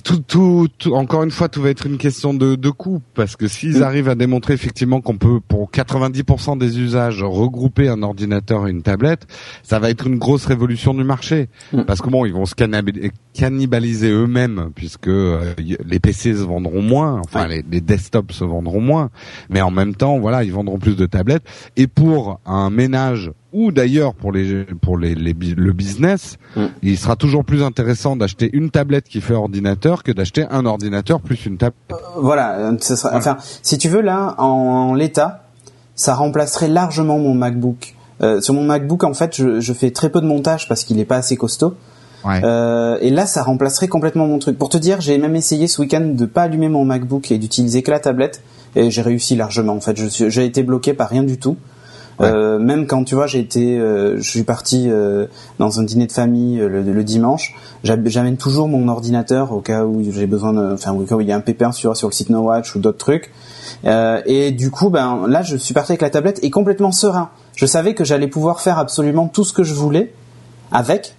tout, tout, tout, encore une fois, tout va être une question de, de coût, parce que s'ils mm. arrivent à démontrer effectivement qu'on peut, pour 90% des usages, regrouper un ordinateur et une tablette, ça va être une grosse révolution du marché, mm. parce que bon, ils vont se cannibaliser eux-mêmes, puisque euh, les PC se vendront moins, enfin les, les, desktops se vendront moins, mais en même temps, voilà, ils vendront plus de tablettes, et pour un ménage ou d'ailleurs pour les pour les, les le business, Mm. il sera toujours plus intéressant d'acheter une tablette qui fait ordinateur que d'acheter un ordinateur plus une tablette. Voilà, euh, ce sera- enfin, si tu veux là, en, en l'état, ça remplacerait largement mon MacBook. Euh, sur mon MacBook, en fait, je, je fais très peu de montage parce qu'il est pas assez costaud. Ouais. Euh, et là, ça remplacerait complètement mon truc. Pour te dire, j'ai même essayé ce week-end de pas allumer mon MacBook et d'utiliser que la tablette, et j'ai réussi largement. En fait, j'ai été bloqué par rien du tout. Euh, même quand tu vois, j'ai été, euh, je suis parti euh, dans un dîner de famille euh, le, le dimanche. j'am- J'amène toujours mon ordinateur au cas où j'ai besoin de, enfin au cas où il y a un pépin sur sur le site No Watch ou d'autres trucs. Euh, et du coup, ben là, je suis parti avec la tablette et complètement serein. Je savais que j'allais pouvoir faire absolument tout ce que je voulais avec,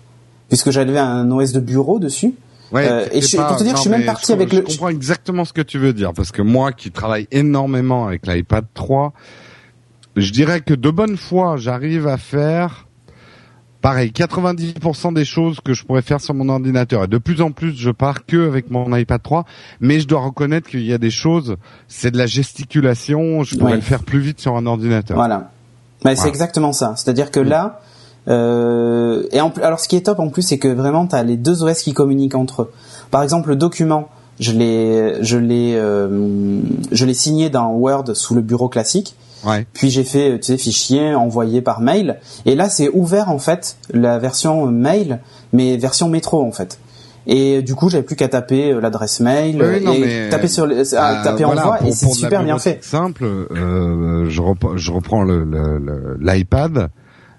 puisque j'avais un OS de bureau dessus. Ouais, Euh, et je- pour te dire, je suis même parti je- avec je le- comprends exactement ce que tu veux dire parce que moi qui travaille énormément avec l'iPad 3, je dirais que de bonne foi, j'arrive à faire pareil 90% des choses que je pourrais faire sur mon ordinateur et de plus en plus je pars que avec mon iPad 3 mais je dois reconnaître qu'il y a des choses c'est de la gesticulation je pourrais le faire plus vite sur un ordinateur Voilà. Mais c'est Voilà. exactement ça. C'est-à-dire que Mm. là, euh, et en, alors ce qui est top en plus, c'est que vraiment tu as les deux OS qui communiquent entre eux. Par exemple, le document, je l'ai, je l'ai, euh, je l'ai signé dans Word sous le bureau classique. Ouais Puis j'ai fait, tu sais, fichier envoyé par mail. Et là, c'est ouvert en fait la version mail, mais version métro en fait. Et du coup, j'avais plus qu'à taper euh, l'adresse mail Oui, non, et mais- taper sur, le- ah, Euh, taper voilà, envoi pour- et c'est super bien fait. Simple, euh, je, reprends, je reprends le- le- le- l'iPad.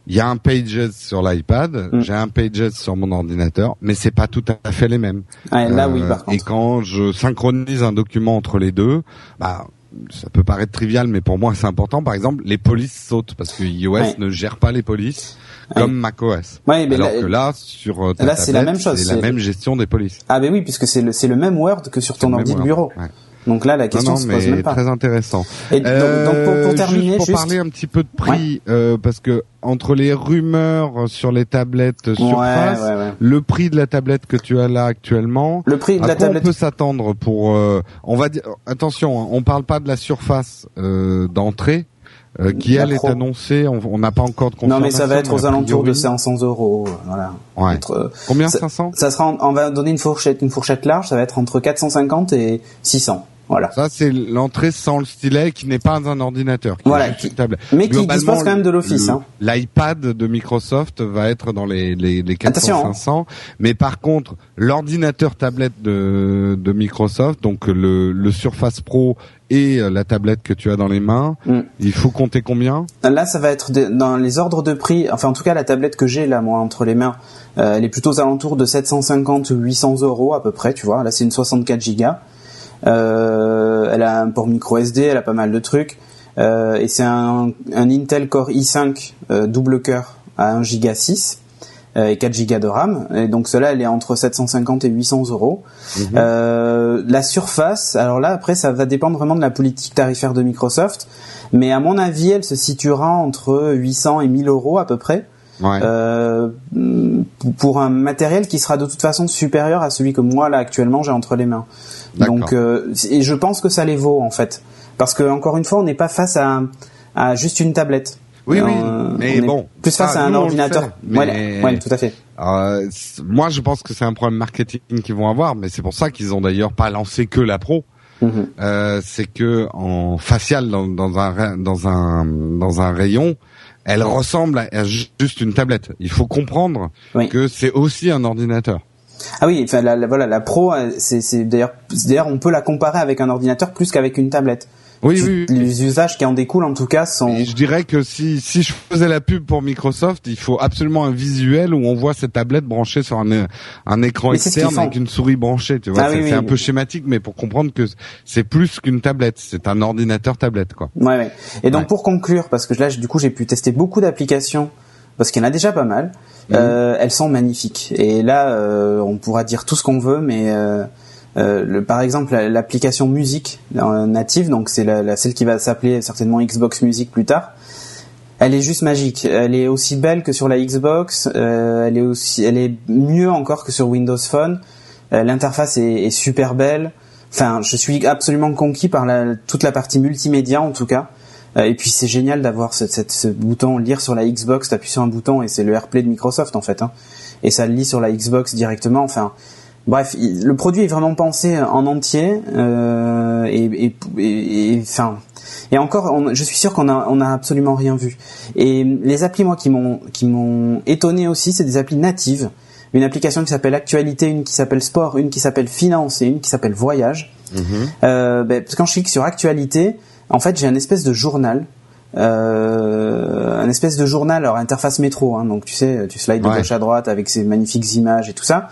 Il y a un Pages sur l'iPad, Mm. j'ai un Pages sur mon ordinateur, mais c'est pas tout à fait les mêmes. Ouais, là, oui, Euh, par contre. Et quand je synchronise un document entre les deux, bah ça peut paraître trivial, mais pour moi c'est important. Par exemple, les polices sautent parce que iOS Ouais. ne gère pas les polices comme macOS. Ouais, mais Alors là- que là, sur euh, ta là, c'est la même chose, c'est la même gestion des polices. Ah ben oui, puisque c'est le, c'est le même Word que sur ton ordi de bureau. Donc là, la question non, se pose mais même pas. très intéressant. Et donc, donc pour, pour Euh, terminer, juste pour juste, parler un petit peu de prix, euh, parce que entre les rumeurs sur les tablettes Surface, ouais, ouais. le prix de la tablette que tu as là actuellement, Le prix de à la quoi tablette. on peut s'attendre pour euh, On va dire attention, hein, on parle pas de la Surface euh, d'entrée. euh, qui La elle est annoncée, on n'a pas encore de Non, mais confirmation. ça va être aux alentours de priori- 500 euros. euh, Voilà. Ouais. Entre, Combien Ça- 500 ça sera, en- on va donner une fourchette, une fourchette large. Ça va être entre 450 et 600. Voilà. Ça c'est l'entrée sans le stylet qui n'est pas un ordinateur. Qui Voilà, qui- mais qui dispose quand même de l'Office, hein. L'iPad de Microsoft va être dans les, les, les 400, Attention, hein. 500. Mais par contre, l'ordinateur tablette de, de Microsoft, donc le, le Surface Pro et euh, la tablette que tu as dans les mains, Mm. il faut compter combien? Là, ça va être dans les ordres de prix. Enfin, en tout cas, la tablette que j'ai là, moi, entre les mains, euh, elle est plutôt aux alentours de 750 ou 800 euros à peu près. Tu vois, là, c'est une 64 Go. Euh, elle a un port micro SD, elle a pas mal de trucs. Euh, et c'est un, un Intel Core i5 euh, double cœur à 1 Go 6 euh, et 4 Go de RAM. Et donc cela, elle est entre 750 et 800 euros. Euh, la surface, alors là après ça va dépendre vraiment de la politique tarifaire de Microsoft, mais à mon avis elle se situera entre 800 et 1000 euros à peu près Ouais. euh, pour un matériel qui sera de toute façon supérieur à celui que moi là actuellement j'ai entre les mains. Donc euh, et je pense que ça les vaut en fait, parce que encore une fois on n'est pas face à, à juste une tablette. Oui, oui, Euh, mais bon, plus face à un ordinateur. sait, mais- Ouais, ouais, tout à fait. Euh, moi, je pense que c'est un problème marketing qu'ils vont avoir, mais c'est pour ça qu'ils ont d'ailleurs pas lancé que la Pro. Mhm. Euh, c'est que en facial dans, dans un dans un dans un rayon, elle ressemble à, à ju- juste une tablette. Il faut comprendre Oui. que c'est aussi un ordinateur. Ah oui, enfin la, la- voilà, la Pro, euh, c'est d'ailleurs, c'est- d'ailleurs, on peut la comparer avec un ordinateur plus qu'avec une tablette. Oui, oui. oui. Les usages qui en découlent, en tout cas, sont. Et je dirais que si si je faisais la pub pour Microsoft, il faut absolument un visuel où on voit cette tablette branchée sur un un écran Mais externe avec une souris branchée. Tu vois, Ah c'est oui, c'est oui. un peu schématique, mais pour comprendre que c'est plus qu'une tablette, c'est un ordinateur tablette quoi. Ouais, ouais. Et donc Ouais. pour conclure, parce que là, du coup, j'ai pu tester beaucoup d'applications, parce qu'il y en a déjà pas mal. Mhm. euh, elles sont magnifiques. Et là, euh, on pourra dire tout ce qu'on veut, mais euh, euh, par exemple, la- l'application musique euh, native, donc c'est la, celle qui va s'appeler certainement Xbox Music plus tard. Elle est juste magique. Elle est aussi belle que sur la Xbox. euh, elle est aussi, elle est mieux encore que sur Windows Phone. Euh, L'interface est, super belle. Enfin, je suis absolument conquis par la, toute la partie multimédia en tout cas. et puis c'est génial d'avoir ce, ce, bouton lire sur la Xbox, t'appuies sur un bouton et c'est le AirPlay de Microsoft en fait, hein, et ça le lit sur la Xbox directement. Enfin, bref, le produit est vraiment pensé en entier euh, et, et, enfin. Et encore, je suis sûr qu'on a, on a absolument rien vu. Et les applis, moi, qui m'ont, qui m'ont étonné aussi, c'est des applis natives. Une application qui s'appelle Actualité, une qui s'appelle Sport, une qui s'appelle Finance et une qui s'appelle Voyage. Mm-hmm. Euh, ben, quand je clique sur Actualité, en fait, j'ai un espèce de journal euh, un espèce de journal, alors interface métro, hein, donc tu sais, tu slides de gauche à droite avec ces magnifiques images et tout ça.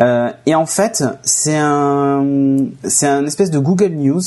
Euh, et en fait, c'est un, c'est un espèce de Google News.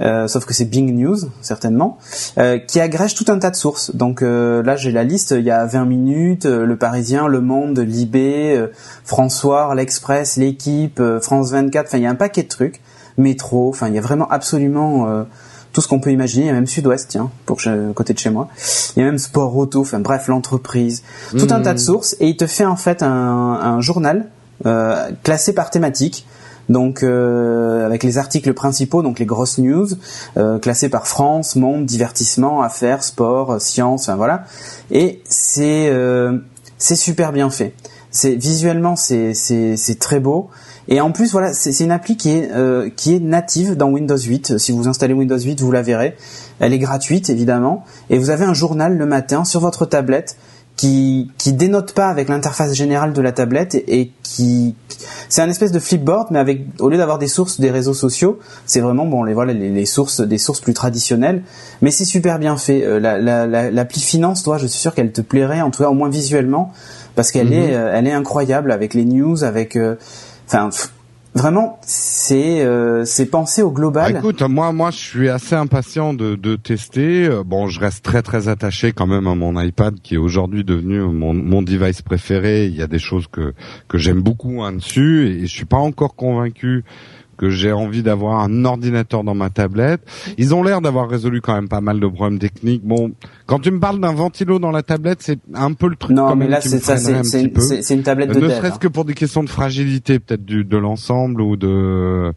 Euh, sauf que c'est Bing News certainement, euh, qui agrège tout un tas de sources. Donc euh, là j'ai la liste, il y a 20 minutes, euh, Le Parisien, Le Monde, Libé, François, L'Express, L'équipe, France 24, enfin il y a un paquet de trucs, Métro, enfin il y a vraiment absolument tout ce qu'on peut imaginer, il y a même Sud-Ouest, tiens, pour côté de chez moi. Il y a même Sport Auto, enfin bref, l'entreprise, tout un tas de mmh. sources, et il te fait en fait un, un journal euh, classé par thématique. Donc euh, avec les articles principaux, donc les grosses news, euh, classés par France, Monde, divertissement, affaires, sport, science, enfin voilà. Et c'est c'est super bien fait. C'est visuellement c'est c'est très beau. Et en plus voilà c'est une appli qui est qui est native dans Windows 8. Si vous installez Windows 8, vous la verrez. Elle est gratuite évidemment. Et vous avez un journal le matin sur votre tablette qui qui dénote pas avec l'interface générale de la tablette et, qui c'est un espèce de flipboard mais avec au lieu d'avoir des sources des réseaux sociaux c'est vraiment bon les voilà les, sources des sources plus traditionnelles mais c'est super bien fait euh, la l'appli finance toi je suis sûr qu'elle te plairait en tout cas au moins visuellement parce qu'elle mhm. est euh, elle est incroyable avec les news avec euh, enfin Vraiment, c'est euh, c'est pensé au global. Bah, écoute, moi moi je suis assez impatient de, de tester. Euh, bon, je reste très très attaché quand même à mon iPad qui est aujourd'hui devenu mon, mon device préféré. Il y a des choses que que j'aime beaucoup hein, dessus et je suis pas encore convaincu que j'ai envie d'avoir un ordinateur dans ma tablette. Ils ont l'air d'avoir résolu quand même pas mal de problèmes techniques. Bon, quand tu me parles d'un ventilo dans la tablette, c'est un peu le truc. Non, mais là c'est ça, c'est une, tablette de Ne serait-ce hein. que pour des questions de fragilité, peut-être du de l'ensemble ou de.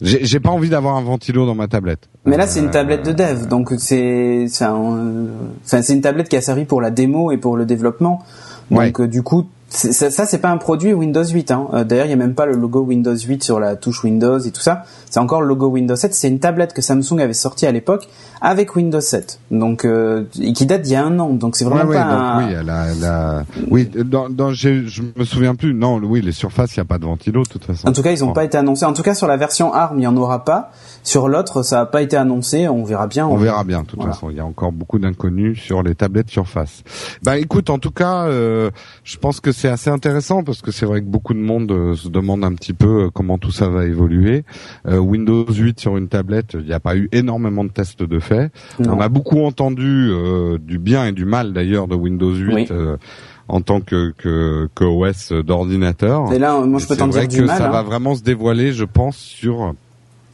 J'ai pas envie d'avoir un ventilo dans ma tablette. Mais là, c'est une tablette de dev, donc c'est c'est une tablette qui a servi pour la démo et pour le développement. Donc euh, du coup, ça, ça c'est pas un produit Windows 8. Hein. Euh, d'ailleurs, il y a même pas le logo Windows 8 sur la touche Windows et tout ça. C'est encore le logo Windows 7. C'est une tablette que Samsung avait sortie à l'époque avec Windows 7, donc euh, qui date d'il y a un an. Donc c'est vraiment pas. un... Oui, elle oui, dans, dans je me souviens plus. Non, oui, les surfaces, il y a pas de ventilo de toute façon. En tout cas, ils ont pas été annoncés. En tout cas, sur la version ARM, il y en aura pas. Sur l'autre, ça a pas été annoncé. On verra bien. On, verra bien. De toute façon, il y a encore beaucoup d'inconnus sur les tablettes Surface. Bah, écoute, en tout cas, euh, je pense que c'est assez intéressant parce que c'est vrai que beaucoup de monde euh, se demande un petit peu euh, comment tout ça va évoluer. Windows 8 sur une tablette, il n'y a pas eu énormément de tests de fait. On a beaucoup entendu du bien et du mal d'ailleurs de Windows 8. en tant que, que, que OS d'ordinateur. Et là, moi, je peux t'en dire du mal. Ça va hein. vraiment se dévoiler, je pense, sur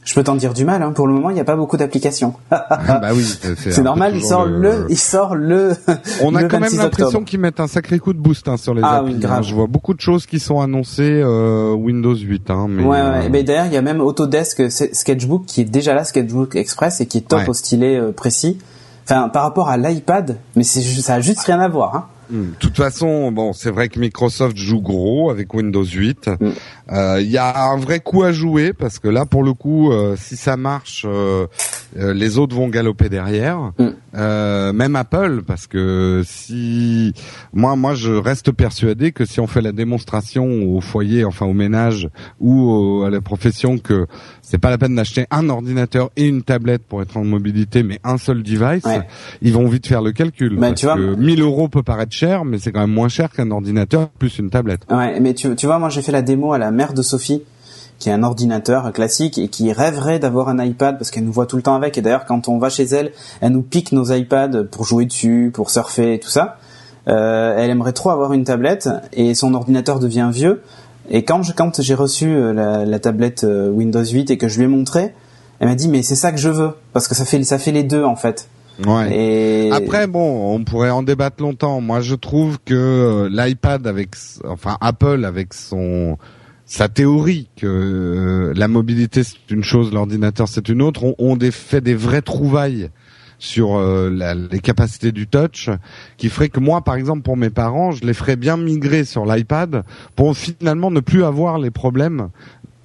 je peux t'en dire du mal. Hein. Pour le moment, il n'y a pas beaucoup d'applications. bah oui, c'est normal. Il sort le... il sort le. On a quand même l'impression qu'ils mettent un sacré coup de boost hein, sur les ah, applis. Oui, hein. Je vois beaucoup de choses qui sont annoncées euh, Windows 8. Hein, mais, ouais, ouais. Euh... d'ailleurs, il y a même Autodesk Sketchbook qui est déjà là, Sketchbook Express, et qui est top au stylet euh, précis. Enfin, par rapport à l'iPad, mais c'est ça a juste rien à voir. Hein. De toute façon, bon, c'est vrai que Microsoft joue gros avec Windows 8. Mm. Euh, il y a un vrai coup à jouer parce que là, pour le coup, euh, si ça marche, euh, les autres vont galoper derrière. Mm. même Apple, parce que si moi, moi, je reste persuadé que si on fait la démonstration au foyer, enfin au ménage ou à la profession, que c'est pas la peine d'acheter un ordinateur et une tablette pour être en mobilité, mais un seul device, ils vont vite faire le calcul. Ben, parce que 1000 euros peut paraître cher, mais c'est quand même moins cher qu'un ordinateur plus une tablette. Ouais, mais tu, tu vois, moi j'ai fait la démo à la mère de Sophie qui est un ordinateur classique et qui rêverait d'avoir un iPad parce qu'elle nous voit tout le temps avec et d'ailleurs quand on va chez elle, elle nous pique nos iPads pour jouer dessus, pour surfer et tout ça. Euh, elle aimerait trop avoir une tablette et son ordinateur devient vieux. Et quand j'ai reçu euh, la, la, tablette euh, Windows 8 et que je lui ai montré, elle m'a dit mais c'est ça que je veux parce que ça fait ça fait les deux en fait. Ouais. Et... Après, bon, on pourrait en débattre longtemps. Moi, je trouve que l'iPad avec, enfin, Apple avec son sa théorie que euh, la mobilité c'est une chose, l'ordinateur c'est une autre, on, on fait des vraies trouvailles sur euh, les capacités du touch, qui ferait que moi, par exemple, pour mes parents, je les ferais bien migrer sur l'iPad pour finalement ne plus avoir les problèmes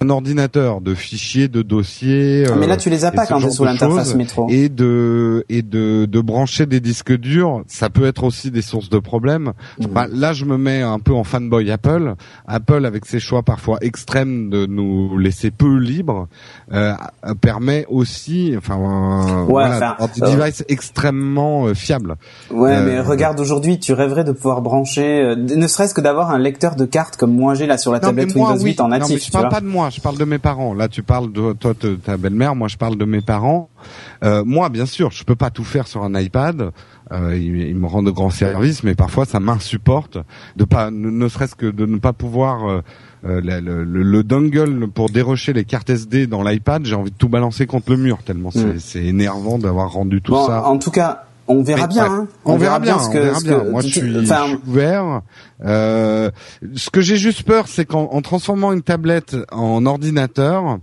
un ordinateur de fichiers, de dossiers. Ah, mais là, euh, tu les as pas quand tu es sous l'interface métro. Et de et de de brancher des disques durs, ça peut être aussi des sources de problèmes. Mhm. Bah, là, je me mets un peu en fanboy Apple. Apple, avec ses choix parfois extrêmes de nous laisser peu libres, euh, permet aussi, enfin, euh, ouais, voilà, des euh, devices extrêmement fiables. Ouais, mais regarde aujourd'hui, tu rêverais de pouvoir brancher, ne serait-ce que d'avoir un lecteur de cartes comme moi j'ai là sur la tablette Windows 8 en natif. Non, mais je parle pas de moi je parle de mes parents. Là, tu parles de toi, de ta belle-mère. Moi, je parle de mes parents. Euh, moi, bien sûr, je peux pas tout faire sur un iPad. Euh, il, me rend de grands services, mais parfois ça m'insupporte de pas, ne, serait-ce que de ne pas pouvoir euh, euh le, le, dongle pour dérocher les cartes SD dans l'iPad. J'ai envie de tout balancer contre le mur tellement c'est mm. énervant d'avoir rendu tout ça. En tout cas, on verra bien. Hein. On, verra, bien, ce que, Moi, je suis, ouvert. Euh, ce que j'ai juste peur, c'est qu'en transformant une tablette en ordinateur,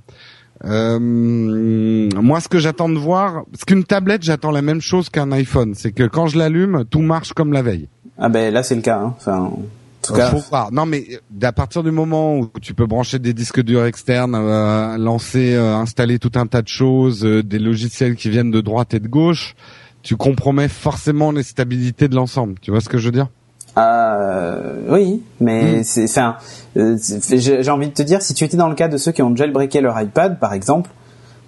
euh, moi, ce que j'attends de voir, parce qu'une tablette, j'attends la même chose qu'un iPhone, c'est que quand je l'allume, tout marche comme la veille. Ah ben là, c'est le cas. Hein. Enfin, en tout cas. Non, mais à partir du moment où tu peux brancher des disques durs externes, euh, lancer, euh, installer tout un tas de choses, euh, des logiciels qui viennent de droite et de gauche tu compromets forcément les stabilités de l'ensemble. Tu vois ce que je veux dire? Euh, oui, mais hmm. c'est, enfin, euh, j'ai envie de te dire, si tu étais dans le cas de ceux qui ont jailbreaké leur iPad, par exemple,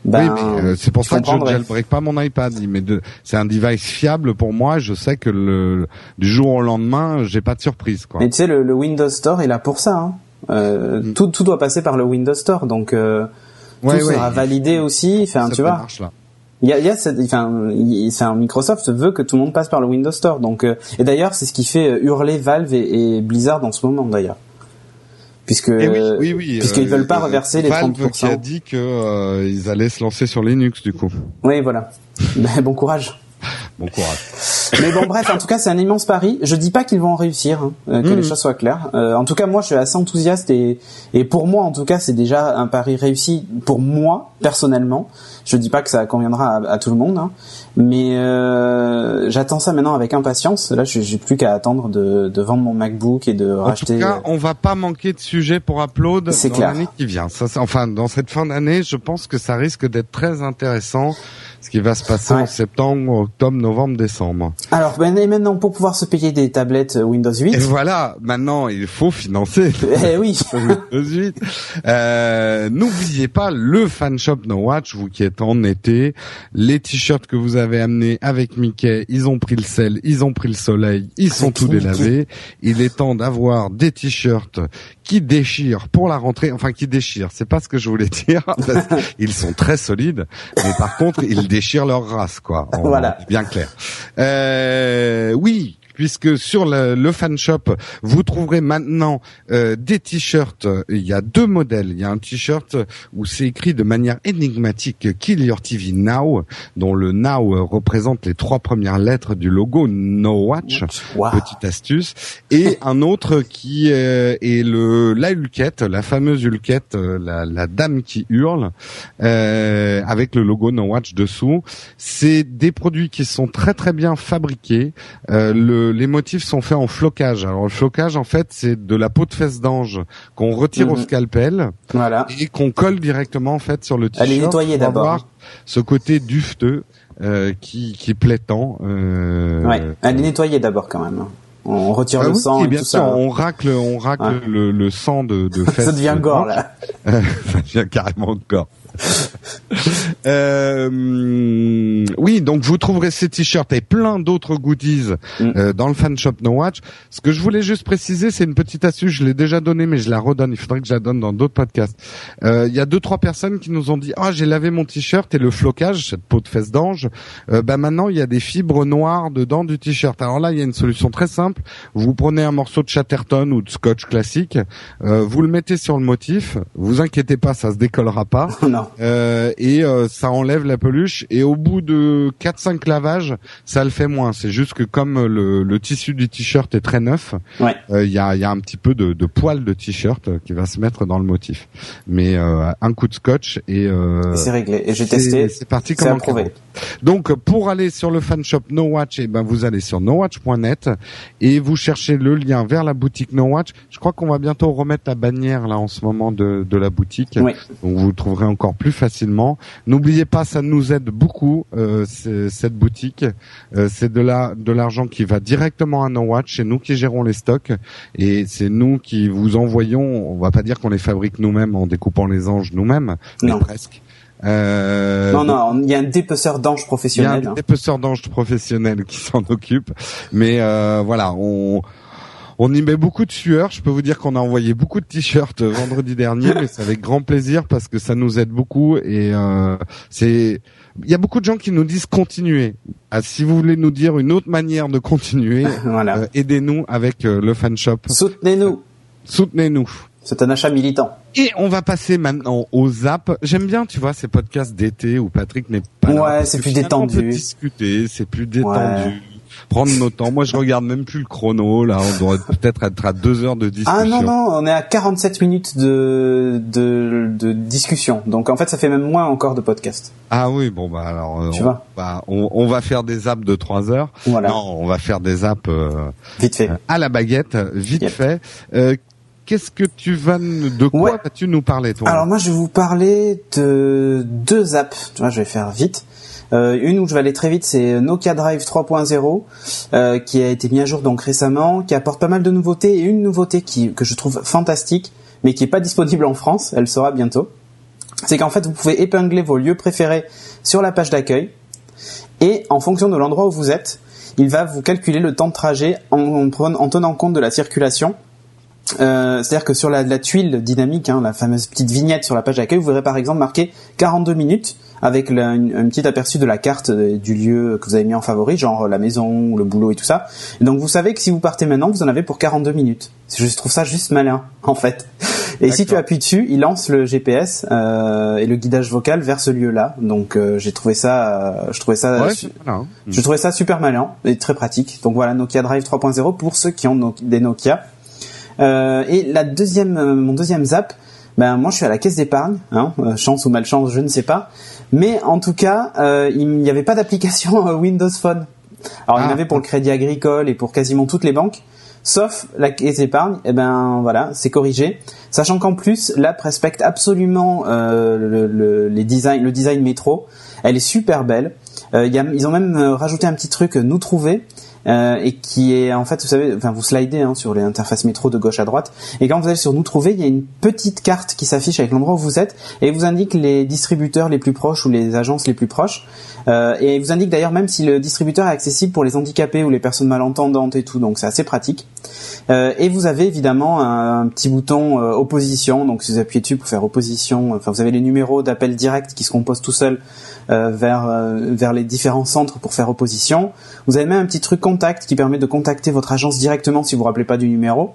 ben, oui, euh, c'est pour ça que je ne jailbreak pas mon iPad. Mais c'est un device fiable pour moi. Je sais que le, du jour au lendemain, j'ai pas de surprise. Quoi. Mais tu sais, le, Windows Store est là pour ça. Hein. Euh, hmm. tout, tout doit passer par le Windows Store, donc euh, tout sera validé aussi. Enfin, tu vois. Marche, là. Il y a, il y a cette, enfin, Microsoft veut que tout le monde passe par le Windows Store. Donc, euh, et d'ailleurs, c'est ce qui fait euh, hurler Valve et, Blizzard en ce moment d'ailleurs, puisque eh oui, oui, puisqu'ils euh, veulent pas reverser les Valve 30%. qui a dit que ils allaient se lancer sur Linux du coup. Oui, voilà. Ben, bon courage. Bon courage. Mais bon, bref, en tout cas, c'est un immense pari. Je dis pas qu'ils vont réussir, hein, que les mmh. choses soient claires. en tout cas, moi, je suis assez enthousiaste et, et pour moi, en tout cas, c'est déjà un pari réussi pour moi personnellement. Je dis pas que ça conviendra à, tout le monde, hein, mais euh, j'attends ça maintenant avec impatience. Là, j'ai plus qu'à attendre de, de, vendre mon MacBook et de racheter. En tout cas, on va pas manquer de sujets pour Upload dans l'année qui vient. Ça, enfin, dans cette fin d'année, je pense que ça risque d'être très intéressant ce qui va se passer en septembre, octobre, novembre, décembre. Alors ben, et maintenant pour pouvoir se payer des tablettes Windows 8. Et voilà, maintenant il faut financer. Eh oui. Windows 8. Euh, N'oubliez pas le fan shop No Watch, vous qui êtes en été, les t-shirts que vous avez amenés avec Mickey, ils ont pris le sel, ils ont pris le soleil, ils sont tous délavés. Il est temps d'avoir des t-shirts qui déchirent pour la rentrée, enfin qui déchirent, c'est pas ce que je voulais dire, ils sont très solides, mais par contre ils déchirent leur race, quoi. voilà. Bien clair. Euh, oui, puisque sur le, le fan shop, vous trouverez maintenant euh, des t-shirts. Il y a deux modèles. Il y a un t-shirt où c'est écrit de manière énigmatique Kill Your TV Now, dont le Now représente les trois premières lettres du logo No Watch. Petite astuce. Et un autre qui euh, est le la Hulkette, la fameuse Hulkette, euh, la, la dame qui hurle, euh, avec le logo No Watch dessous. C'est des produits qui sont très très bien fabriqués. le les motifs sont faits en flocage. Alors le flocage, en fait, c'est de la peau de fesse d'ange qu'on retire au mhm. scalpel voilà. et qu'on colle directement en fait sur le t-shirt. Elle est nettoyée d'abord. Ce côté dufteux euh, qui, qui est plaisant. Euh... Ouais, elle est nettoyée d'abord quand même. On retire ah le sang et bien tout sûr, ça. On racle, on racle le, le, sang de, de fesses. ça devient gore là. ça devient carrément gore. euh, oui, donc vous trouverez ces t-shirts et plein d'autres goodies mm. euh, dans le fan shop No Watch. Ce que je voulais juste préciser, c'est une petite astuce. Je l'ai déjà donnée, mais je la redonne. Il faudrait que je la donne dans d'autres podcasts. Euh, il y a deux trois personnes qui nous ont dit ah j'ai lavé mon t-shirt et le flocage, cette peau de fesse d'ange. Euh, bah maintenant il y a des fibres noires dedans du t-shirt. Alors là il y a une solution très simple. Vous prenez un morceau de Chatterton ou de Scotch classique, euh, vous le mettez sur le motif. Vous inquiétez pas, ça se décollera pas. non. Euh, euh, et euh, ça enlève la peluche et au bout de 4-5 lavages, ça le fait moins. C'est juste que comme le, le tissu du t-shirt est très neuf, il Ouais. euh, y, a, y a un petit peu de, de poil de t-shirt qui va se mettre dans le motif. Mais euh, un coup de scotch et euh, C'est réglé. Et j'ai testé. C'est parti comme approuvé. Donc pour aller sur le fan shop No Watch, et ben vous allez sur nowatch.net et vous cherchez le lien vers la boutique No Watch. Je crois qu'on va bientôt remettre la bannière là en ce moment de, de la boutique. Oui. Donc vous trouverez encore plus facilement. N'oubliez pas, ça nous aide beaucoup euh, cette boutique. Euh, c'est de la de l'argent qui va directement à No Watch. C'est nous qui gérons les stocks et c'est nous qui vous envoyons. On va pas dire qu'on les fabrique nous-mêmes en découpant les anges nous-mêmes, mais presque. Euh, Non, non, il y a un dépeceur d'anges il y a professionnel. un hein. dépeceur d'anges professionnel qui s'en occupe, mais euh, voilà, on on y met beaucoup de sueur. Je peux vous dire qu'on a envoyé beaucoup de t-shirts vendredi dernier, mais c'est avec grand plaisir parce que ça nous aide beaucoup et euh, c'est. Il y a beaucoup de gens qui nous disent continuer. Ah, si vous voulez nous dire une autre manière de continuer, Voilà. euh, aidez-nous avec euh, le fan shop. Soutenez-nous. Soutenez-nous. C'est un achat militant. Et on va passer maintenant aux zap. J'aime bien, tu vois, ces podcasts d'été où Patrick n'est pas là. Ouais, c'est plus finalement, On détendu. peut discuter, c'est plus détendu. Ouais. Prendre nos temps. Moi, je regarde même plus le chrono. Là, on devrait peut-être être à deux heures de discussion. Ah non, non, on est à 47 minutes de, de, de discussion. Donc en fait, ça fait même moins encore de podcast. Ah oui, bon bah alors, Tu on, vois. va, on, on va faire des zaps de trois heures. Voilà, Non, on va faire des zaps euh, vite fait. à la baguette, vite Yep. fait. Euh, Qu'est-ce que tu vas, de quoi Ouais. vas-tu nous parler, toi? Alors moi, je vais vous parler de deux apps. Tu vois, je vais faire vite. Euh, une où je vais aller très vite, c'est Nokia Drive 3.0, euh, qui a été mis à jour donc récemment, qui apporte pas mal de nouveautés et une nouveauté que je trouve fantastique, mais qui est pas disponible en France. Elle sera bientôt. C'est qu'en fait, vous pouvez épingler vos lieux préférés sur la page d'accueil et en fonction de l'endroit où vous êtes, il va vous calculer le temps de trajet en, en tenant compte de la circulation. Euh, C'est-à-dire que sur la, la tuile dynamique, hein, la fameuse petite vignette sur la page d'accueil, vous verrez par exemple marqué 42 minutes avec la- une- un petit aperçu de la carte du lieu que vous avez mis en favori, genre la maison le boulot et tout ça. Et donc vous savez que si vous partez maintenant, vous en avez pour 42 minutes. Je trouve ça juste malin, en fait. Et si tu appuies dessus, il lance le GPS euh, et le guidage vocal vers ce lieu-là. Donc euh, j'ai trouvé ça, euh, je trouvais ça Ouais, su- c'est malin. je trouvais ça super malin et très pratique. Donc voilà, Nokia Drive 3.0 pour ceux qui ont no- des Nokia. Euh, et la deuxième, euh, mon deuxième zap, ben moi je suis à la caisse d'épargne, hein, chance ou malchance, je ne sais pas. Mais en tout cas, euh, il n'y avait pas d'application Windows Phone. Alors il y en Ah. avait pour le Crédit Agricole et pour quasiment toutes les banques, sauf la caisse d'épargne. Et ben voilà, c'est corrigé. Sachant qu'en plus, l'app respecte absolument euh, le, le- les designs, le design métro. Elle est super belle. Euh, il y a- ils ont même rajouté un petit truc, nous trouver, euh, et qui est en fait, vous savez, enfin vous slidez hein, sur les interfaces métro de gauche à droite, et quand vous allez sur nous trouver, il y a une petite carte qui s'affiche avec l'endroit où vous êtes, et vous indique les distributeurs les plus proches ou les agences les plus proches, euh, et vous indique d'ailleurs même si le distributeur est accessible pour les handicapés ou les personnes malentendantes et tout, donc c'est assez pratique. Euh, et vous avez évidemment un, petit bouton euh, opposition, donc si vous appuyez dessus pour faire opposition, enfin vous avez les numéros d'appel direct qui se composent tout seuls vers vers les différents centres pour faire opposition. Vous avez même un petit truc contact qui permet de contacter votre agence directement si vous vous rappelez pas du numéro.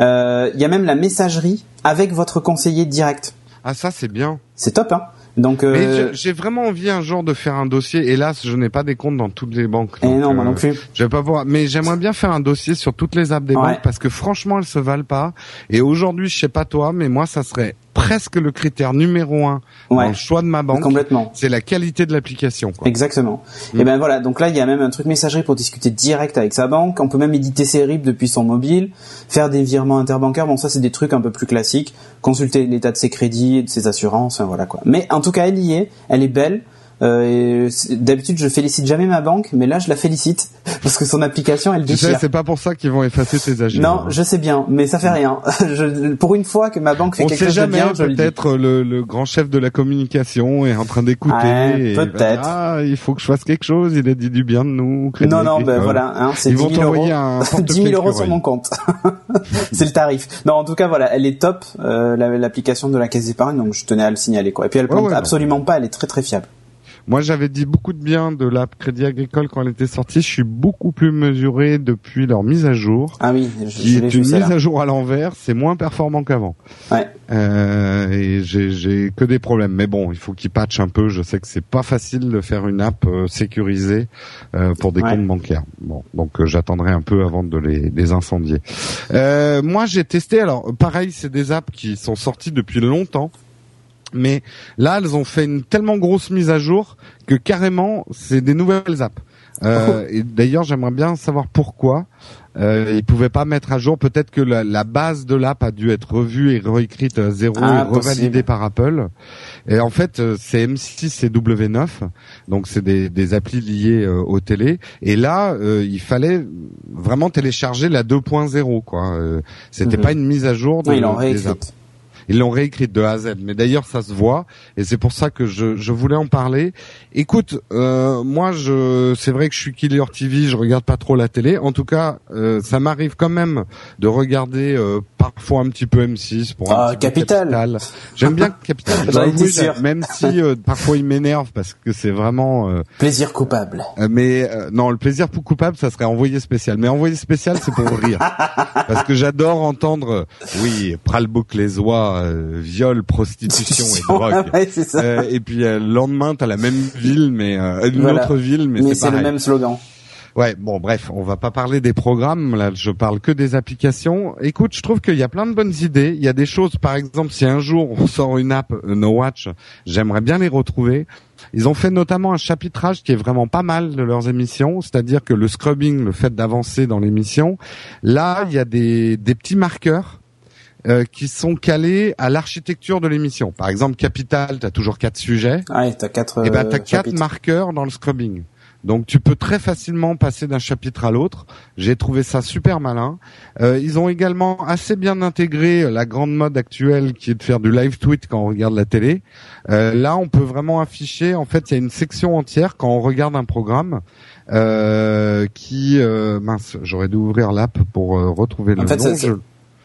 Euh, Il y a même la messagerie avec votre conseiller direct. Ah ça c'est bien. C'est top, hein Donc euh, j'ai vraiment envie un jour de faire un dossier. Hélas, je n'ai pas des comptes dans toutes les banques. eh donc, non, moi euh, non plus. Je vais pas pouvoir, mais j'aimerais bien faire un dossier sur toutes les apps des Ouais. banques parce que franchement, elles se valent pas. Et aujourd'hui, je sais pas toi, mais moi, ça serait presque le critère numéro un dans Ouais, le choix de ma banque. complètement. C'est la qualité de l'application. quoi. Exactement. Mm. Et ben voilà, donc là il y a même un truc messagerie pour discuter direct avec sa banque. On peut même éditer ses RIB depuis son mobile, faire des virements interbancaires. Bon ça c'est des trucs un peu plus classiques. Consulter l'état de ses crédits, et de ses assurances, voilà quoi. Mais en tout cas elle y est, elle est belle. Euh, D'habitude je félicite jamais ma banque, mais là je la félicite parce que son application elle Tu sais, déchire. c'est pas pour ça qu'ils vont effacer tes agents. Non, je sais bien, mais ça fait rien. je, pour une fois que ma banque fait On quelque sait chose de jamais, bien, le dis. peut-être le, le grand chef de la communication est en train d'écouter. Ouais, va peut-être. Ah, il faut que je fasse quelque chose. Il a dit du bien de nous. Non, non, ben voilà, hein, c'est Ils 10 vont 000 euros. t'envoyer un 10 000 portefeuille euros sur mon compte. c'est le tarif. Non, en tout cas, voilà, elle est top, euh, la- l'application de la caisse d'épargne, donc je tenais à le signaler, quoi. Et puis elle plante ouais, absolument pas, elle est très très fiable. Moi, j'avais dit beaucoup de bien de l'app Crédit Agricole quand elle était sortie. Je suis beaucoup plus mesuré depuis leur mise à jour. Ah oui, je, qui est une mise à jour à l'envers. C'est moins performant qu'avant. Ouais. Euh, et j'ai que des problèmes. Mais bon, il faut qu'ils patchent un peu. Je sais que c'est pas facile de faire une app euh, sécurisée euh, pour des comptes bancaires. Bon, donc euh, j'attendrai un peu avant de les, les incendier. Euh, moi, j'ai testé. Alors, pareil, c'est des apps qui sont sorties depuis longtemps. Mais là, elles ont fait une tellement grosse mise à jour que carrément, c'est des nouvelles apps. Euh, et d'ailleurs, j'aimerais bien savoir pourquoi euh, ils pouvaient pas mettre à jour. Peut-être que la, la, base de l'app a dû être revue et réécrite à zéro Ah, et revalidée par Apple. Et en fait, euh, c'est M6 et W9, donc c'est des, des applis liées euh, aux télé. Et là, euh, il fallait vraiment télécharger la 2.0, quoi. Euh, C'était Mhm. pas une mise à jour de, Oui, des apps. Ils l'ont réécrite de A à Z. Mais d'ailleurs, ça se voit, et c'est pour ça que je, je voulais en parler. Écoute, euh, moi, je, c'est vrai que je suis Killer TV, je regarde pas trop la télé. En tout cas, euh, ça m'arrive quand même de regarder euh, parfois un petit peu M6 pour un Ah, petit Capital. J'aime bien Capital. Même si euh, parfois il m'énerve parce que c'est vraiment. euh, Plaisir coupable. euh, mais euh, non, le plaisir pour coupable, ça serait envoyé spécial. Mais envoyé spécial, c'est pour rire. Parce que j'adore entendre, oui, Pralbook les oies, euh, viol, prostitution et drogue. ouais, c'est ça. Euh, et puis euh, le lendemain, t'as la même ville, mais euh, une Voilà. autre ville, mais, mais c'est le même slogan. Ouais, bon, bref, on va pas parler des programmes. Là, je parle que des applications. Écoute, je trouve qu'il y a plein de bonnes idées. Il y a des choses, par exemple, si un jour on sort une app No Watch, j'aimerais bien les retrouver. Ils ont fait notamment un chapitrage qui est vraiment pas mal de leurs émissions, c'est-à-dire que le scrubbing, le fait d'avancer dans l'émission, là, il y a des, des petits marqueurs euh, qui sont calés à l'architecture de l'émission. Par exemple, Capital, tu as toujours quatre sujets. Ouais, t'as quatre. Et ben euh, t'as quatre marqueurs dans le scrubbing. Donc tu peux très facilement passer d'un chapitre à l'autre. J'ai trouvé ça super malin. Euh, ils ont également assez bien intégré la grande mode actuelle qui est de faire du live tweet quand on regarde la télé. Euh, là, on peut vraiment afficher. En fait, il y a une section entière quand on regarde un programme euh, qui euh, mince. J'aurais dû ouvrir l'app pour euh, retrouver le En fait, nom.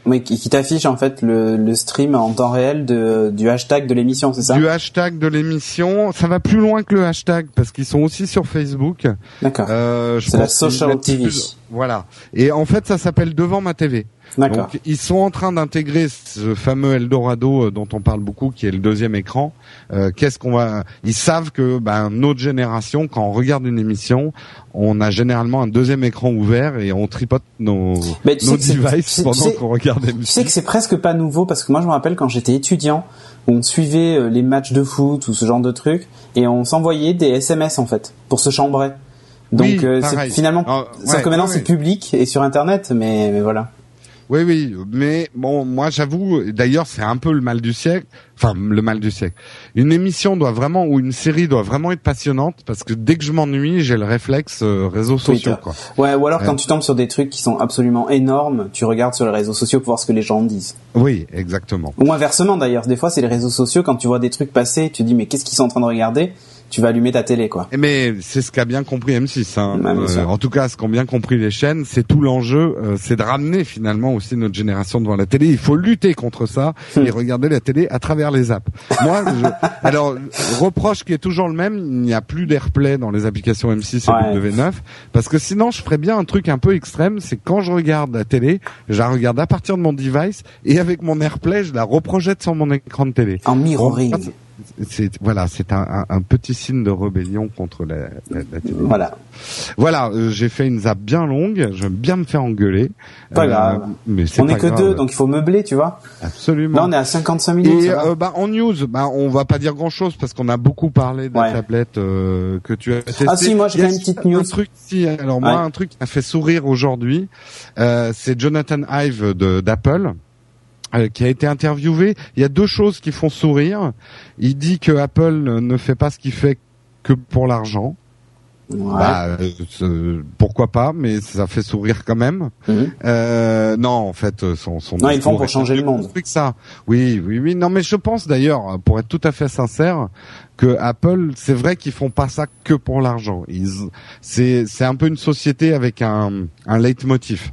Oui, qui, qui t'affiche en fait le, le stream en temps réel de, du hashtag de l'émission, c'est ça Du hashtag de l'émission, ça va plus loin que le hashtag parce qu'ils sont aussi sur Facebook. D'accord. Euh, C'est la social TV. plus- Voilà. Et en fait, ça s'appelle Devant ma TV. Donc, ils sont en train d'intégrer ce fameux Eldorado euh, dont on parle beaucoup, qui est le deuxième écran. Euh, Qu'est-ce qu'on va Ils savent que ben, notre génération, quand on regarde une émission, on a généralement un deuxième écran ouvert et on tripote nos, Mais nos devices pendant qu'on regarde Tu sais l'émission. que c'est presque pas nouveau parce que moi je me rappelle quand j'étais étudiant, on suivait euh, les matchs de foot ou ce genre de trucs et on s'envoyait des SMS en fait pour se chambrer. Donc Oui, euh, c'est finalement, Ah, sauf que maintenant ouais, c'est ouais. public et sur internet, mais, mais voilà. Oui, oui, mais bon, moi j'avoue, d'ailleurs c'est un peu le mal du siècle, enfin le mal du siècle. Une émission doit vraiment, ou une série doit vraiment être passionnante, parce que dès que je m'ennuie, j'ai le réflexe euh, réseaux sociaux, quoi. Ouais, ou alors quand tu tombes sur des trucs qui sont absolument énormes, tu regardes sur les réseaux sociaux pour voir ce que les gens disent. Oui, exactement. Ou inversement d'ailleurs, des fois c'est les réseaux sociaux quand tu vois des trucs passer, tu te dis mais qu'est-ce qu'ils sont en train de regarder? Tu vas allumer ta télé quoi. Eh, Mais c'est ce qu'a bien compris M6. Hein. Euh, en tout cas, ce qu'ont bien compris les chaînes, c'est tout l'enjeu, euh, c'est de ramener finalement aussi notre génération devant la télé. Il faut lutter contre ça Hmm. et regarder la télé à travers les apps. Moi, je... alors reproche qui est toujours le même, il n'y a plus d'AirPlay dans les applications M6 et Ouais. W9, parce que sinon je ferais bien un truc un peu extrême, c'est quand je regarde la télé, je la regarde à partir de mon device et avec mon AirPlay, je la reprojette sur mon écran de télé. En mirroring. C'est voilà, c'est un, un- un petit signe de rébellion contre la, la. Voilà. Voilà, euh, j'ai fait une zap bien longue, j'aime bien me faire engueuler. Euh, Pas grave. Mais c'est On pas est que grave. deux, donc il faut meubler, tu vois. absolument. Là on est à 55 minutes. et euh, bah, en news, bah, on va pas dire grand chose parce qu'on a beaucoup parlé de la Ouais. tablette euh, que tu as testée. Ah si, moi, j'ai une petite news. Un truc, si, alors moi, un truc qui m'a fait sourire aujourd'hui, euh, c'est Jonathan Ive d'Apple. Euh, qui a été interviewé. Il y a deux choses qui font sourire. Il dit que Apple ne fait pas ce qu'il fait que pour l'argent. Ouais. Bah, euh, pourquoi pas, mais ça fait sourire quand même. Mhm. Euh, non, en fait, euh, son, son Non, ils font pour changer le monde. que ça. Oui, oui, oui. Non, mais je pense d'ailleurs, pour être tout à fait sincère, que Apple, c'est vrai qu'ils font pas ça que pour l'argent. Ils, c'est, c'est un peu une société avec un, un leitmotiv.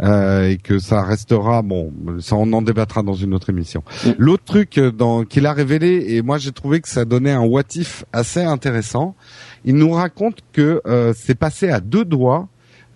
Euh, et que ça restera bon. Ça on en débattra dans une autre émission. Mm. L'autre truc euh, dans qu'il a révélé et moi j'ai trouvé que ça donnait un what if assez intéressant. Il nous raconte que euh, c'est passé à deux doigts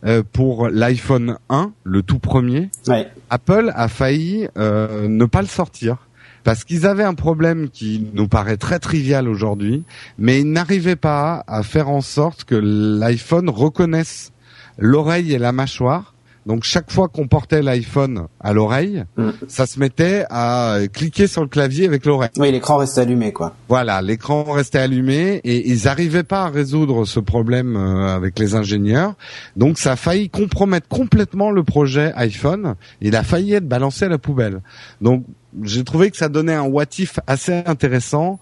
euh, pour l'iPhone 1, le tout premier. Ouais. Apple a failli euh, ne pas le sortir parce qu'ils avaient un problème qui nous paraît très trivial aujourd'hui, mais ils n'arrivaient pas à faire en sorte que l'iPhone reconnaisse l'oreille et la mâchoire. Donc chaque fois qu'on portait l'iPhone à l'oreille, Mm. ça se mettait à cliquer sur le clavier avec l'oreille. Oui, l'écran reste allumé, quoi. Voilà, l'écran restait allumé et ils n'arrivaient pas à résoudre ce problème euh, avec les ingénieurs. Donc ça a failli compromettre complètement le projet iPhone. Il a failli être balancé à la poubelle. Donc j'ai trouvé que ça donnait un what if assez intéressant.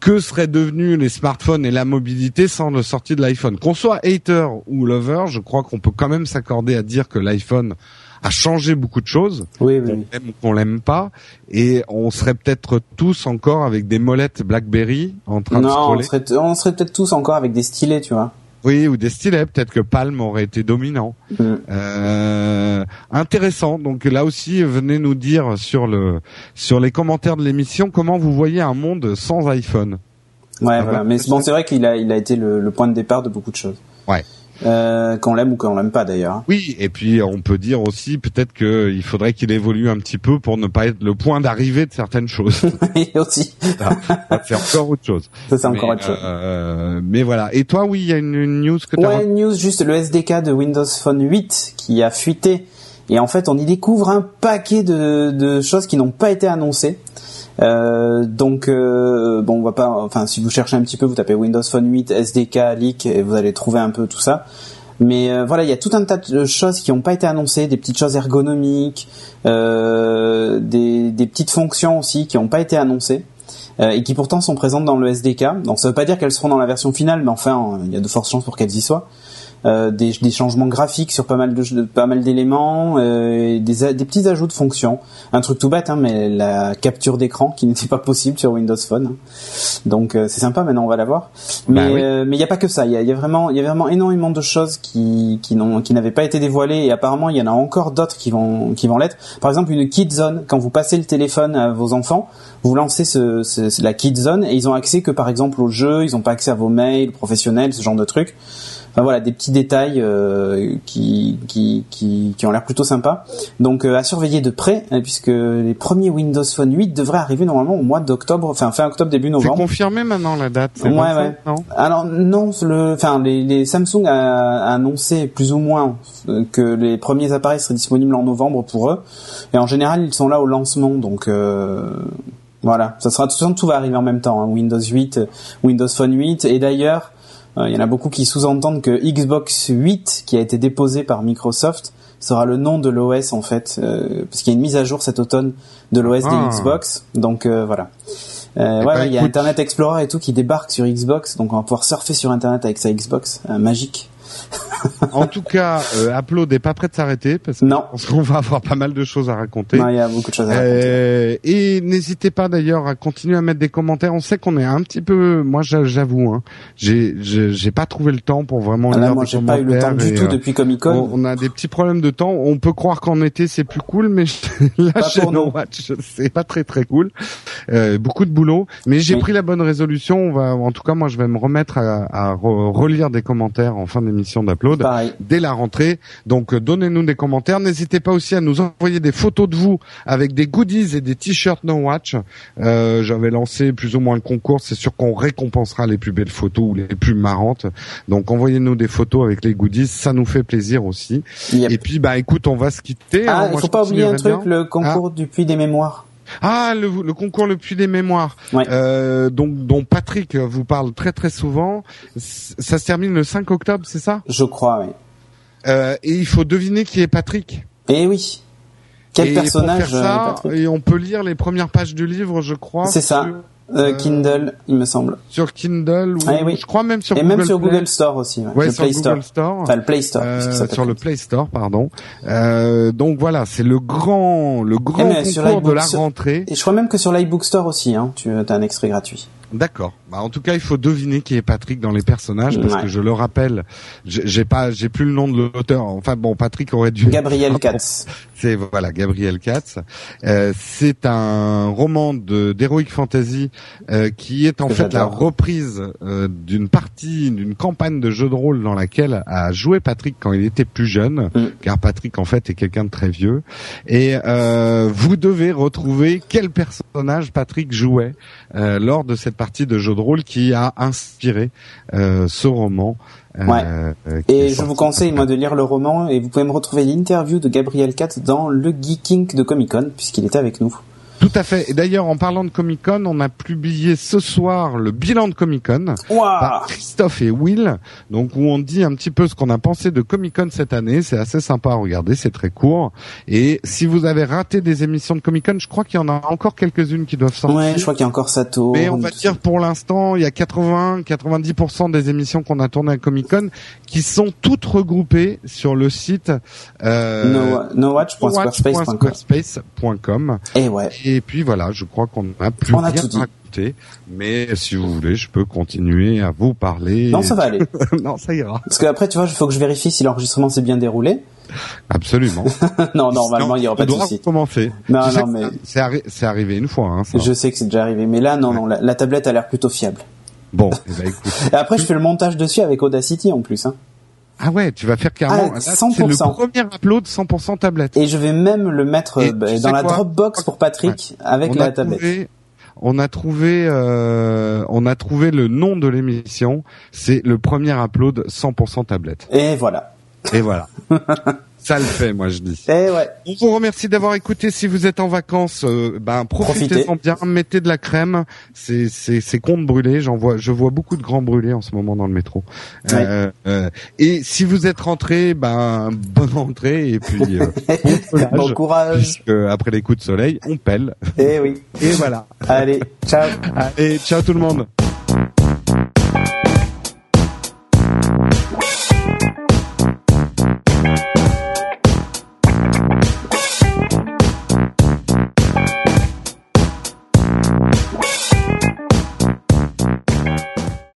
Que seraient devenus les smartphones et la mobilité sans le sortie de l'iPhone Qu'on soit hater ou lover, je crois qu'on peut quand même s'accorder à dire que l'iPhone a changé beaucoup de choses Oui, oui, ou qu'on l'aime pas, et on serait peut-être tous encore avec des molettes BlackBerry en train de Non, on scroller. serait, on serait peut-être tous encore avec des stylets, tu vois. Oui, ou des stylets. Peut-être que Palm aurait été dominant. Mm. Euh, intéressant. Donc là aussi, venez nous dire sur le sur les commentaires de l'émission comment vous voyez un monde sans iPhone. Ouais, voilà. Mais c'est bon, c'est vrai qu'il a, il a été le, le point de départ de beaucoup de choses. Ouais. Euh, qu'on l'aime ou qu'on l'aime pas d'ailleurs. Oui, et puis on peut dire aussi peut-être qu'il faudrait qu'il évolue un petit peu pour ne pas être le point d'arrivée de certaines choses. Et aussi, c'est encore autre chose. ça c'est encore autre chose. euh, mais voilà. Et toi, oui, il y a une, une news que tu as Ouais, une news juste le SDK de Windows Phone 8 qui a fuité. Et en fait, on y découvre un paquet de, de choses qui n'ont pas été annoncées. Euh, donc euh, bon, on va pas. Enfin, si vous cherchez un petit peu, vous tapez Windows Phone 8 SDK leak et vous allez trouver un peu tout ça. Mais euh, voilà, il y a tout un tas de choses qui n'ont pas été annoncées, des petites choses ergonomiques, euh, des, des petites fonctions aussi qui n'ont pas été annoncées euh, et qui pourtant sont présentes dans le SDK. Donc ça veut pas dire qu'elles seront dans la version finale, mais enfin, il y a de fortes chances pour qu'elles y soient. Euh, des, des changements graphiques sur pas mal de de- pas mal d'éléments, euh, des, des petits ajouts de fonctions. Un truc tout bête, hein, mais la capture d'écran qui n'était pas possible sur Windows Phone. hein. Donc euh, c'est sympa. Maintenant on va la voir. Mais Bah oui. euh, mais il y a pas que ça. Il y a, y a vraiment il y a vraiment énormément de choses qui qui n'ont qui n'avaient pas été dévoilées et apparemment il y en a encore d'autres qui vont qui vont l'être. Par exemple une Kid Zone. Quand vous passez le téléphone à vos enfants, vous lancez ce, ce- la Kid Zone et ils ont accès que par exemple aux jeux. Ils n'ont pas accès à vos mails professionnels, ce genre de trucs. Enfin voilà, des petits détails euh, qui, qui, qui, qui ont l'air plutôt sympas. Donc euh, à surveiller de près, hein, puisque les premiers Windows Phone 8 devraient arriver normalement au mois d'octobre, enfin fin octobre, début C'est novembre. confirmé maintenant la date. c'est Ouais, 25, ouais. Non? Alors non, le, enfin les, les Samsung a, a annoncé plus ou moins euh, que les premiers appareils seraient disponibles en novembre pour eux, et en général ils sont là au lancement, donc euh, voilà, ça sera de toute façon tout va arriver en même temps, hein, Windows 8, euh, Windows Phone 8, et d'ailleurs il y en a beaucoup qui sous-entendent que Xbox 8 qui a été déposé par Microsoft sera le nom de l'OS en fait, euh, parce qu'il y a une mise à jour cet automne de l'OS Ah. des Xbox, donc euh, voilà. Euh, Eh ouais, ben, il y a. Internet Explorer et tout qui débarque sur Xbox, donc on va pouvoir surfer sur Internet avec sa Xbox, euh, magique. En tout cas, euh, Upload est pas prêt de s'arrêter parce qu'on va avoir pas mal de choses à raconter. Non, il y a beaucoup de choses à raconter. Euh, et n'hésitez pas d'ailleurs à continuer à mettre des commentaires. On sait qu'on est un petit peu, moi j'a- j'avoue, hein, j'ai pas trouvé le temps pour vraiment Ah là, moi, j'ai pas eu le temps du tout euh, depuis Comic on, Con. on a des petits problèmes de temps. On peut croire qu'en été c'est plus cool, mais là Pas chez No. Watch c'est pas très très cool. Euh, beaucoup de boulot, mais j'ai Oui. pris la bonne résolution. On va, en tout cas, moi je vais me remettre à, à re- relire des commentaires en fin d'émission d'Upload dès la rentrée. Donc euh, donnez-nous des commentaires. N'hésitez pas aussi à nous envoyer des photos de vous avec des goodies et des t-shirts No Watch. Euh, J'avais lancé plus ou moins le concours. C'est sûr qu'on récompensera les plus belles photos ou les plus marrantes. Donc envoyez-nous des photos avec les goodies. Ça nous fait plaisir aussi. Yep. Et puis bah écoute, on va se quitter. Ah, il faut pas oublier un truc, bien. le concours du puits des mémoires. Ah, le, le concours le puits des mémoires, Ouais. euh, donc dont Patrick vous parle très très souvent. Ça se termine le 5 octobre, c'est ça? Je crois, oui. euh, Et il faut deviner qui est Patrick. Eh oui. Quel et personnage pour faire ça, euh, Patrick? et on peut lire les premières pages du livre, je crois. C'est ça. Euh, euh, Kindle, il me semble. sur Kindle ou Ah, oui. je crois même sur Et Google même sur Play. Google Store aussi. Ouais. Ouais, le sur Play Google Store. Store. Enfin, le Play Store. Euh, sur le Play Store, pardon. Euh, donc voilà, c'est le grand, le grand sur concours de la rentrée. Et je crois même que sur l'iBook Store aussi, hein, tu as un extrait gratuit. D'accord. Bah, en tout cas, il faut deviner qui est Patrick dans les personnages parce Ouais. que je le rappelle, j'ai pas, j'ai plus le nom de l'auteur. Enfin bon, Patrick aurait dû. Gabriel Katz. C'est voilà, Gabriel Katz. Euh, c'est un roman de d'heroic fantasy euh, qui est en fait la reprise euh, d'une partie, d'une campagne de jeu de rôle dans laquelle a joué Patrick quand il était plus jeune, Mm. car Patrick en fait est quelqu'un de très vieux. Et euh, vous devez retrouver quel personnage Patrick jouait euh, lors de cette partie de jeu de rôle qui a inspiré euh, ce roman. Euh, Ouais. euh, est Et je vous conseille moi de lire le roman et vous pouvez me retrouver l'interview de Gabriel Katz dans le Geeking de Comic Con puisqu'il était avec nous. Tout à fait. Et d'ailleurs, en parlant de Comic Con, on a publié ce soir le bilan de Comic Con par Waouh Christophe et Will, donc où on dit un petit peu ce qu'on a pensé de Comic Con cette année. C'est assez sympa à regarder, c'est très court. Et si vous avez raté des émissions de Comic Con, je crois qu'il y en a encore quelques-unes qui doivent sortir. Ouais, je crois qu'il y a encore Sato. Mais on va dire pour l'instant, il y a 80-90% des émissions qu'on a tournées à Comic Con qui sont toutes regroupées sur le site euh, no. Et ouais. Et puis voilà, je crois qu'on a plus On a rien tout raconté. Mais si vous voulez, je peux continuer à vous parler. Non, ça va aller. non, ça ira. Parce qu'après, tu vois, il faut que je vérifie si l'enregistrement s'est bien déroulé. Absolument. non, normalement, il y aura pas de souci. recommencer. Non, Tu sais non, que mais c'est arri- c'est arrivé une fois. Hein, ça. je sais que c'est déjà arrivé. Mais là, non, non, la, la tablette a l'air plutôt fiable. Bon, eh ben, écoute. Et après, je fais le montage dessus avec Audacity en plus. Hein. Ah ouais, tu vas faire carrément. Ah, là, 100%. C'est le premier upload 100% tablette. Et je vais même le mettre Et bah, tu sais dans la quoi Dropbox pour Patrick avec on la tablette. trouvé, on a trouvé, euh, on a trouvé le nom de l'émission. C'est le premier upload 100% tablette. Et voilà. Et voilà. Ça le fait, moi je dis. Et ouais. On vous remercie d'avoir écouté. Si vous êtes en vacances, euh, ben profitez-en bien, mettez de la crème. C'est c'est c'est compte brûlé. J'en vois, je vois beaucoup de grands brûlés en ce moment dans le métro. Euh, euh, et si vous êtes rentré, ben bonne rentrée et puis bon Bon courage. puisque après les coups de soleil, on pèle. Et oui. Et voilà. Allez, ciao. Allez, ciao tout le monde.